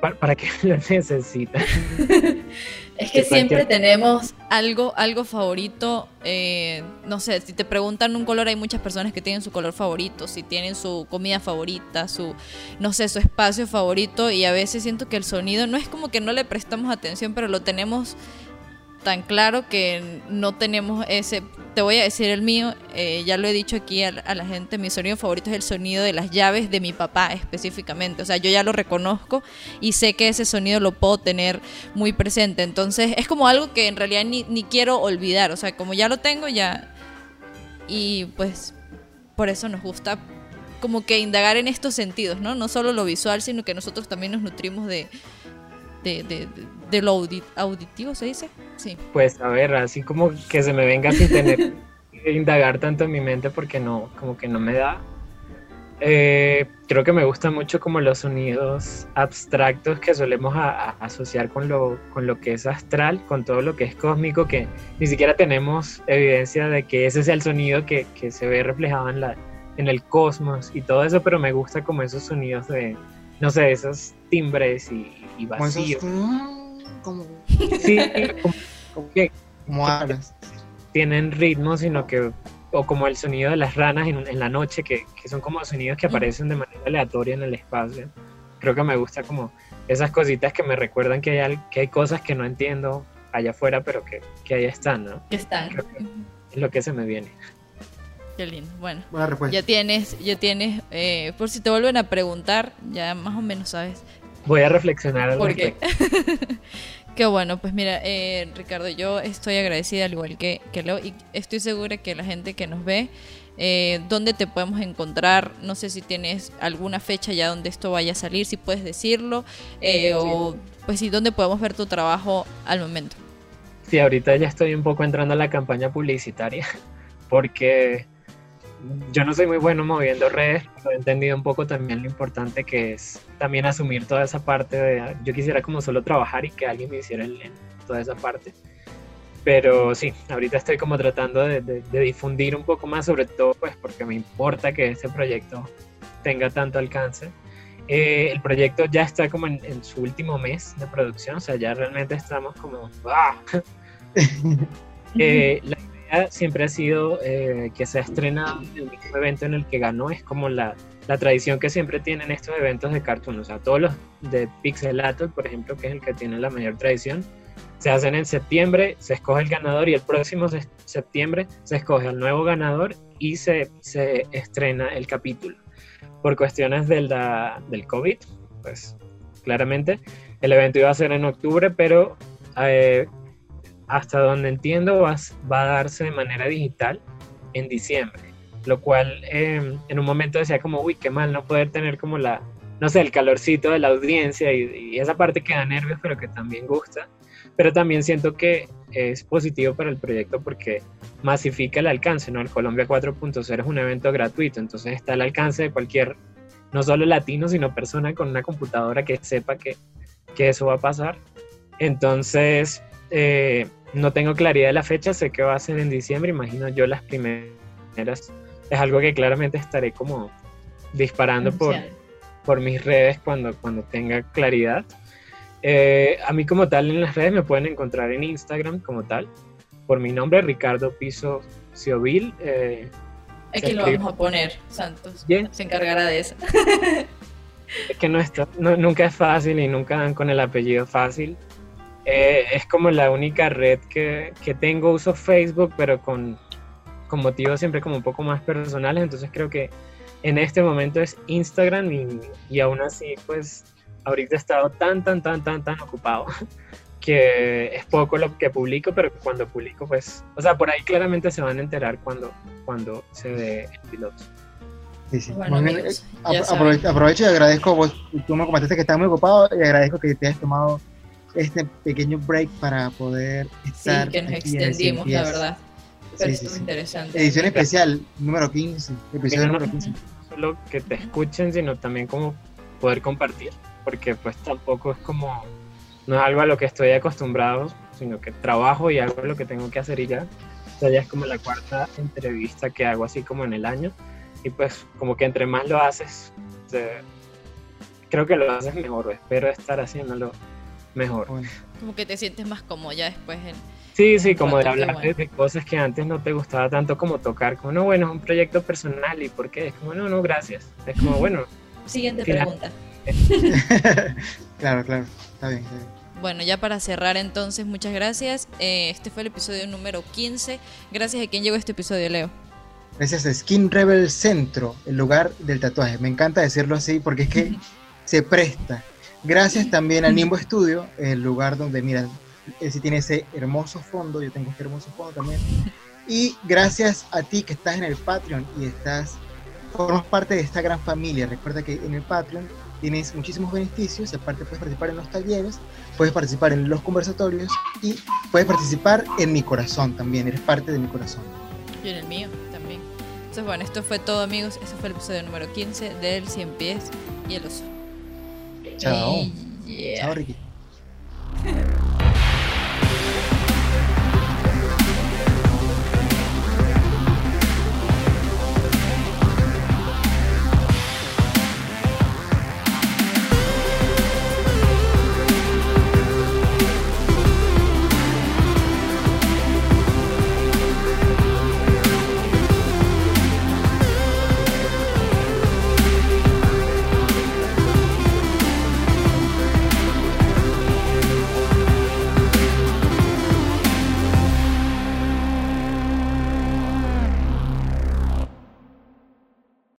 ¿Para, qué lo necesitas? Es que siempre tenemos algo, algo favorito. Eh, no sé, si te preguntan un color, hay muchas personas que tienen su color favorito, si tienen su comida favorita, su, no sé, su espacio favorito. Y a veces siento que el sonido no es como que no le prestamos atención, pero lo tenemos tan claro que no tenemos ese. Te voy a decir el mío, eh, ya lo he dicho aquí a, la gente, mi sonido favorito es el sonido de las llaves de mi papá específicamente. O sea, yo ya lo reconozco y sé que ese sonido lo puedo tener muy presente. Entonces es como algo que en realidad ni, ni quiero olvidar. O sea, como ya lo tengo, ya. Y pues por eso nos gusta como que indagar en estos sentidos, ¿no? No solo lo visual, sino que nosotros también nos nutrimos de, de, de, lo auditivo, ¿se dice? Sí. Pues a ver, así como que se me venga sin tener que indagar tanto en mi mente porque no, como que no me da. Eh, creo que me gustan mucho como los sonidos abstractos que solemos asociar con lo, con lo que es astral, con todo lo que es cósmico, que ni siquiera tenemos evidencia de que ese sea el sonido que, que se ve reflejado en, la, en el cosmos y todo eso, pero me gusta como esos sonidos de, no sé, esos timbres y, y vacío. Como, sí, como, que tienen ritmo, sino que o como el sonido de las ranas en, en la noche, que, que, son como sonidos que aparecen de manera aleatoria en el espacio. Creo que me gusta como esas cositas que me recuerdan que hay, que hay cosas que no entiendo allá afuera, pero que, que ahí están, ¿no? Están. es lo que se me viene. Qué lindo. Bueno, ya tienes, ya tienes, eh, por si te vuelven a preguntar, ya más o menos sabes Voy a reflexionar al qué? Qué bueno, pues mira, eh, Ricardo, yo estoy agradecida al igual que, que Leo y estoy segura que la gente que nos ve, eh, ¿dónde te podemos encontrar? No sé si tienes alguna fecha ya donde esto vaya a salir, si puedes decirlo, eh, o pues sí, ¿dónde podemos ver tu trabajo al momento? Sí, ahorita ya estoy un poco entrando a la campaña publicitaria, porque yo no soy muy bueno moviendo redes, pero he entendido un poco también lo importante que es también asumir toda esa parte de, yo quisiera como solo trabajar y que alguien me hiciera el, toda esa parte. Pero sí, ahorita estoy como tratando de, difundir un poco más, sobre todo pues porque me importa que este proyecto tenga tanto alcance. Eh, el proyecto ya está como en, su último mes de producción, o sea, ya realmente estamos como... ¡ah! eh, la siempre ha sido eh, que se en el mismo evento en el que ganó. Es como la, la, tradición que siempre tienen estos eventos de cartoon. O sea, todos los de Pixelator, por ejemplo, que es el que tiene la mayor tradición, se hacen en septiembre, se escoge el ganador y el próximo septiembre se escoge al nuevo ganador y se, se estrena el capítulo. Por cuestiones del, del COVID, pues claramente el evento iba a ser en octubre, pero eh, hasta donde entiendo, va, va, a darse de manera digital en diciembre. Lo cual em, en un momento decía como, uy, qué mal no poder tener como la, no sé, el calorcito de la audiencia y, esa parte que da nervios, pero que también gusta. Pero también siento que es positivo para el proyecto porque masifica el alcance, ¿no? El Colombia 4.0 es un evento gratuito, entonces está al alcance de cualquier, no solo latino, sino persona con una computadora que sepa que, que eso va a pasar. Entonces, eh, no tengo claridad de la fecha, sé que va a ser en diciembre, imagino yo las primeras. Es algo que claramente estaré como disparando por, por mis redes cuando, cuando tenga claridad. Eh, a mí como tal en las redes me pueden encontrar en Instagram como tal, por mi nombre, Ricardo Piso Ciovil. Eh, Aquí lo vamos a poner, Santos. Se encargará de eso. es que no está, nunca es fácil y nunca dan con el apellido fácil. Eh, es como la única red que, que, tengo, uso Facebook, pero con, con motivos siempre como un poco más personales, entonces creo que en este momento es Instagram y, y aún así pues ahorita he estado tan, tan, tan, tan, tan ocupado que es poco lo que publico, pero cuando publico pues, o sea, por ahí claramente se van a enterar cuando, cuando se dé el piloto. Sí, sí. Bueno, amigos, aprovecho, aprovecho, y agradezco, vos, tú me comentaste que estás muy ocupado y agradezco que te hayas tomado este pequeño break para poder estar. Sí, que nos extendimos, la verdad. Pero sí, sí, interesante. Edición especial, número 15, episodio número 15. No solo que te escuchen, sino también como poder compartir, porque pues tampoco es como, no es algo a lo que estoy acostumbrado, sino que trabajo y hago lo que tengo que hacer y ya. O sea, ya es como la cuarta entrevista que hago así como en el año. Y pues como que entre más lo haces, creo que lo haces mejor, espero estar haciéndolo mejor. Como que te sientes más cómodo ya después en... Sí, sí, como de hablar de cosas que antes no te gustaba tanto como tocar, como no, bueno, es un proyecto personal y por qué, es como no, no, gracias, es como bueno. Siguiente pregunta. claro, claro, está bien, Bueno, ya para cerrar entonces, muchas gracias. Eh, este fue el episodio número 15. Gracias a quien llegó este episodio, Leo. Gracias a Skin Rebel Centro, el lugar del tatuaje. Me encanta decirlo así porque es que se presta. Gracias también a Nimbo Studio, el lugar donde, mira, si tiene ese hermoso fondo, yo tengo este hermoso fondo también. Y gracias a ti que estás en el Patreon y estás, formas parte de esta gran familia. Recuerda que en el Patreon tienes muchísimos beneficios, aparte puedes participar en los talleres, puedes participar en los conversatorios y puedes participar en mi corazón también, eres parte de mi corazón. Y en el mío también. Entonces bueno, esto fue todo amigos, este fue el episodio número 15 del 100 pies y el oso. Chao. Yeah. Chao, Ricky.